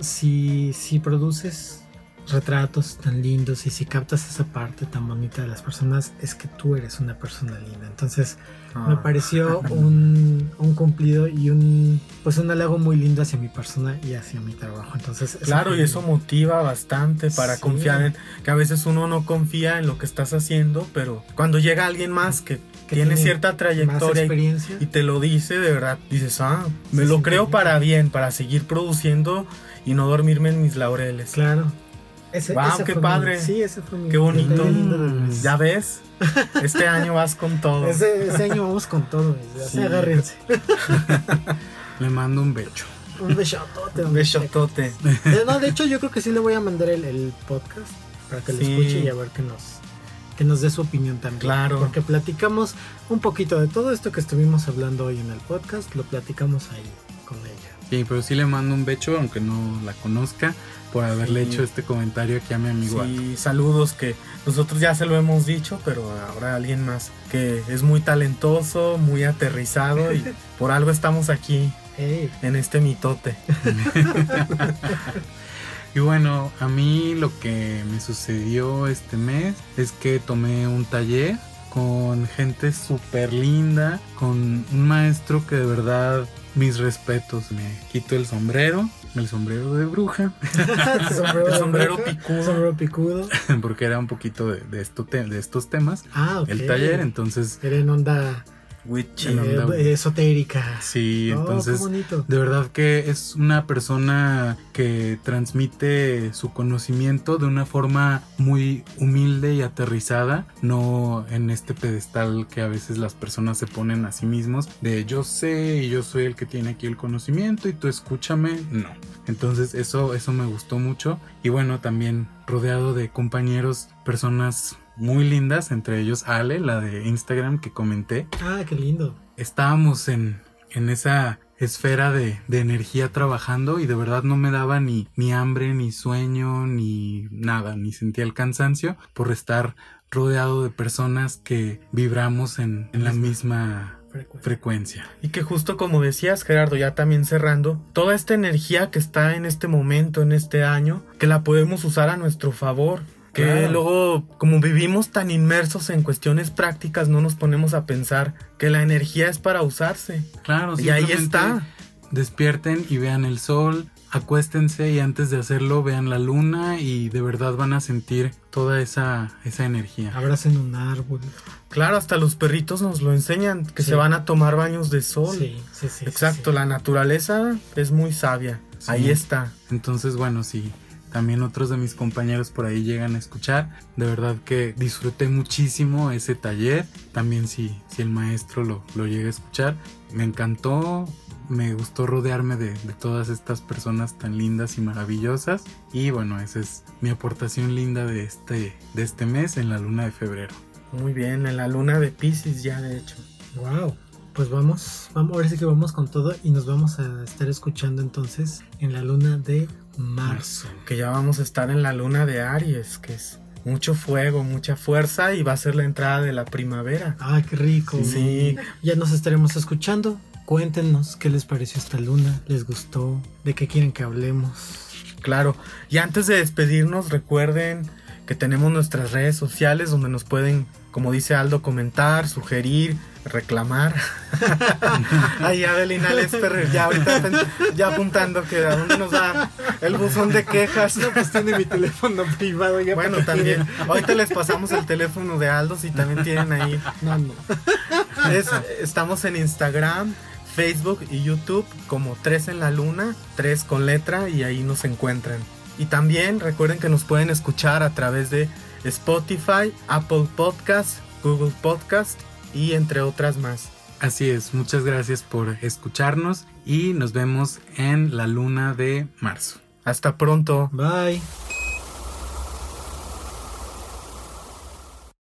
si, si produces retratos tan lindos y si captas esa parte tan bonita de las personas, es que tú eres una persona linda. Entonces me Ah. pareció un, un cumplido y un pues un halago muy lindo hacia mi persona y hacia mi trabajo. Entonces Claro, y eso motiva bastante para Sí. confiar en que a veces uno no confía en lo que estás haciendo, pero cuando llega alguien más que, tiene, tiene cierta trayectoria y, y te lo dice, de verdad, dices, ah, me Sí, lo creo para bien, para seguir produciendo y no dormirme en mis laureles. Claro. Ese, ese qué fue mi- padre. sí, ese fue mi Qué bonito. mes. ¿Ya ves? Este año vas con todo. Ese, ese año vamos con todo. ya Sí. se agárrense. [LAUGHS] Le mando un becho. Un besotote. Un besotote. Eh, No, de hecho, yo creo que sí le voy a mandar el, el podcast para que lo escuche y a ver que nos, que nos dé su opinión también. Claro. Porque platicamos un poquito de todo esto que estuvimos hablando hoy en el podcast, lo platicamos ahí. Sí, pero sí le mando un becho, aunque no la conozca, por haberle Sí. hecho este comentario aquí a mi amigo. Sí, saludos que nosotros ya se lo hemos dicho, pero ahora alguien más que es muy talentoso, muy aterrizado y [LAUGHS] por algo estamos aquí en este mitote. [LAUGHS] Y bueno, a mí lo que me sucedió este mes es que tomé un taller con gente súper linda, con un maestro que de verdad mis respetos, me quito el sombrero, el sombrero de bruja, [LAUGHS] sombrero, El sombrero picudo. sombrero picudo. porque era un poquito de, de esto te- de estos temas, Ah, ok. el taller, entonces Era en onda Witchy. Eh, onda- esotérica. sí, Oh, entonces qué bonito. De verdad que es una persona que transmite su conocimiento de una forma muy humilde y aterrizada, no en este pedestal que a veces las personas se ponen a sí mismos de yo sé y yo soy el que tiene aquí el conocimiento y tú escúchame, no. Entonces eso eso me gustó mucho y bueno, también rodeado de compañeros, personas muy lindas, entre ellos Ale, la de Instagram que comenté Ah, qué lindo. estábamos en, en esa esfera de, de energía trabajando y de verdad no me daba ni, ni hambre, ni sueño, ni nada, ni sentía el cansancio por estar rodeado de personas que vibramos en, en la misma Frecuencia. frecuencia. Y que justo como decías Gerardo, ya también cerrando, toda esta energía que está en este momento, en este año, que la podemos usar a nuestro favor. Que Claro. luego, como vivimos tan inmersos en cuestiones prácticas, no nos ponemos a pensar que la energía es para usarse. Claro, Y ahí está. Despierten y vean el sol, acuéstense y antes de hacerlo vean la luna y de verdad van a sentir toda esa, esa energía. Abracen un árbol. Claro, hasta los perritos nos lo enseñan, que Sí. se van a tomar baños de sol. Sí, sí, sí. Exacto, sí. la naturaleza es muy sabia. Sí. Ahí está. Entonces, bueno, si también otros de mis compañeros por ahí llegan a escuchar, de verdad que disfruté muchísimo ese taller. También si, si el maestro lo, lo llega a escuchar, me encantó. Me gustó rodearme de, de todas estas personas tan lindas y maravillosas. Y bueno, esa es mi aportación linda de este, de este mes en la luna de febrero. Muy bien, en la luna de Pisces ya de hecho. Wow. Pues vamos, vamos, ahora sí que vamos con todo y nos vamos a estar escuchando entonces en la luna de marzo. Que ya vamos a estar en la luna de Aries, que es mucho fuego, mucha fuerza y va a ser la entrada de la primavera. Ah, qué rico. Sí. Ya nos estaremos escuchando. Cuéntenos qué les pareció esta luna, les gustó, de qué quieren que hablemos. Claro. Y antes de despedirnos, recuerden que tenemos nuestras redes sociales donde nos pueden, como dice Aldo, comentar, sugerir, reclamar. [LAUGHS] Ahí Adelina Lesper ya ahorita ya apuntando que a dónde nos da el buzón de quejas. No, pues tiene mi teléfono privado. Ya bueno, también. Ahorita les pasamos el teléfono de Aldo si también tienen ahí. No, no. estamos en Instagram, Facebook y YouTube como Tres en la Luna, Tres con letra y ahí nos encuentran. Y también recuerden que nos pueden escuchar a través de Spotify, Apple Podcast, Google Podcast y entre otras más. Así es, muchas gracias por escucharnos y nos vemos en la luna de marzo. Hasta pronto. Bye.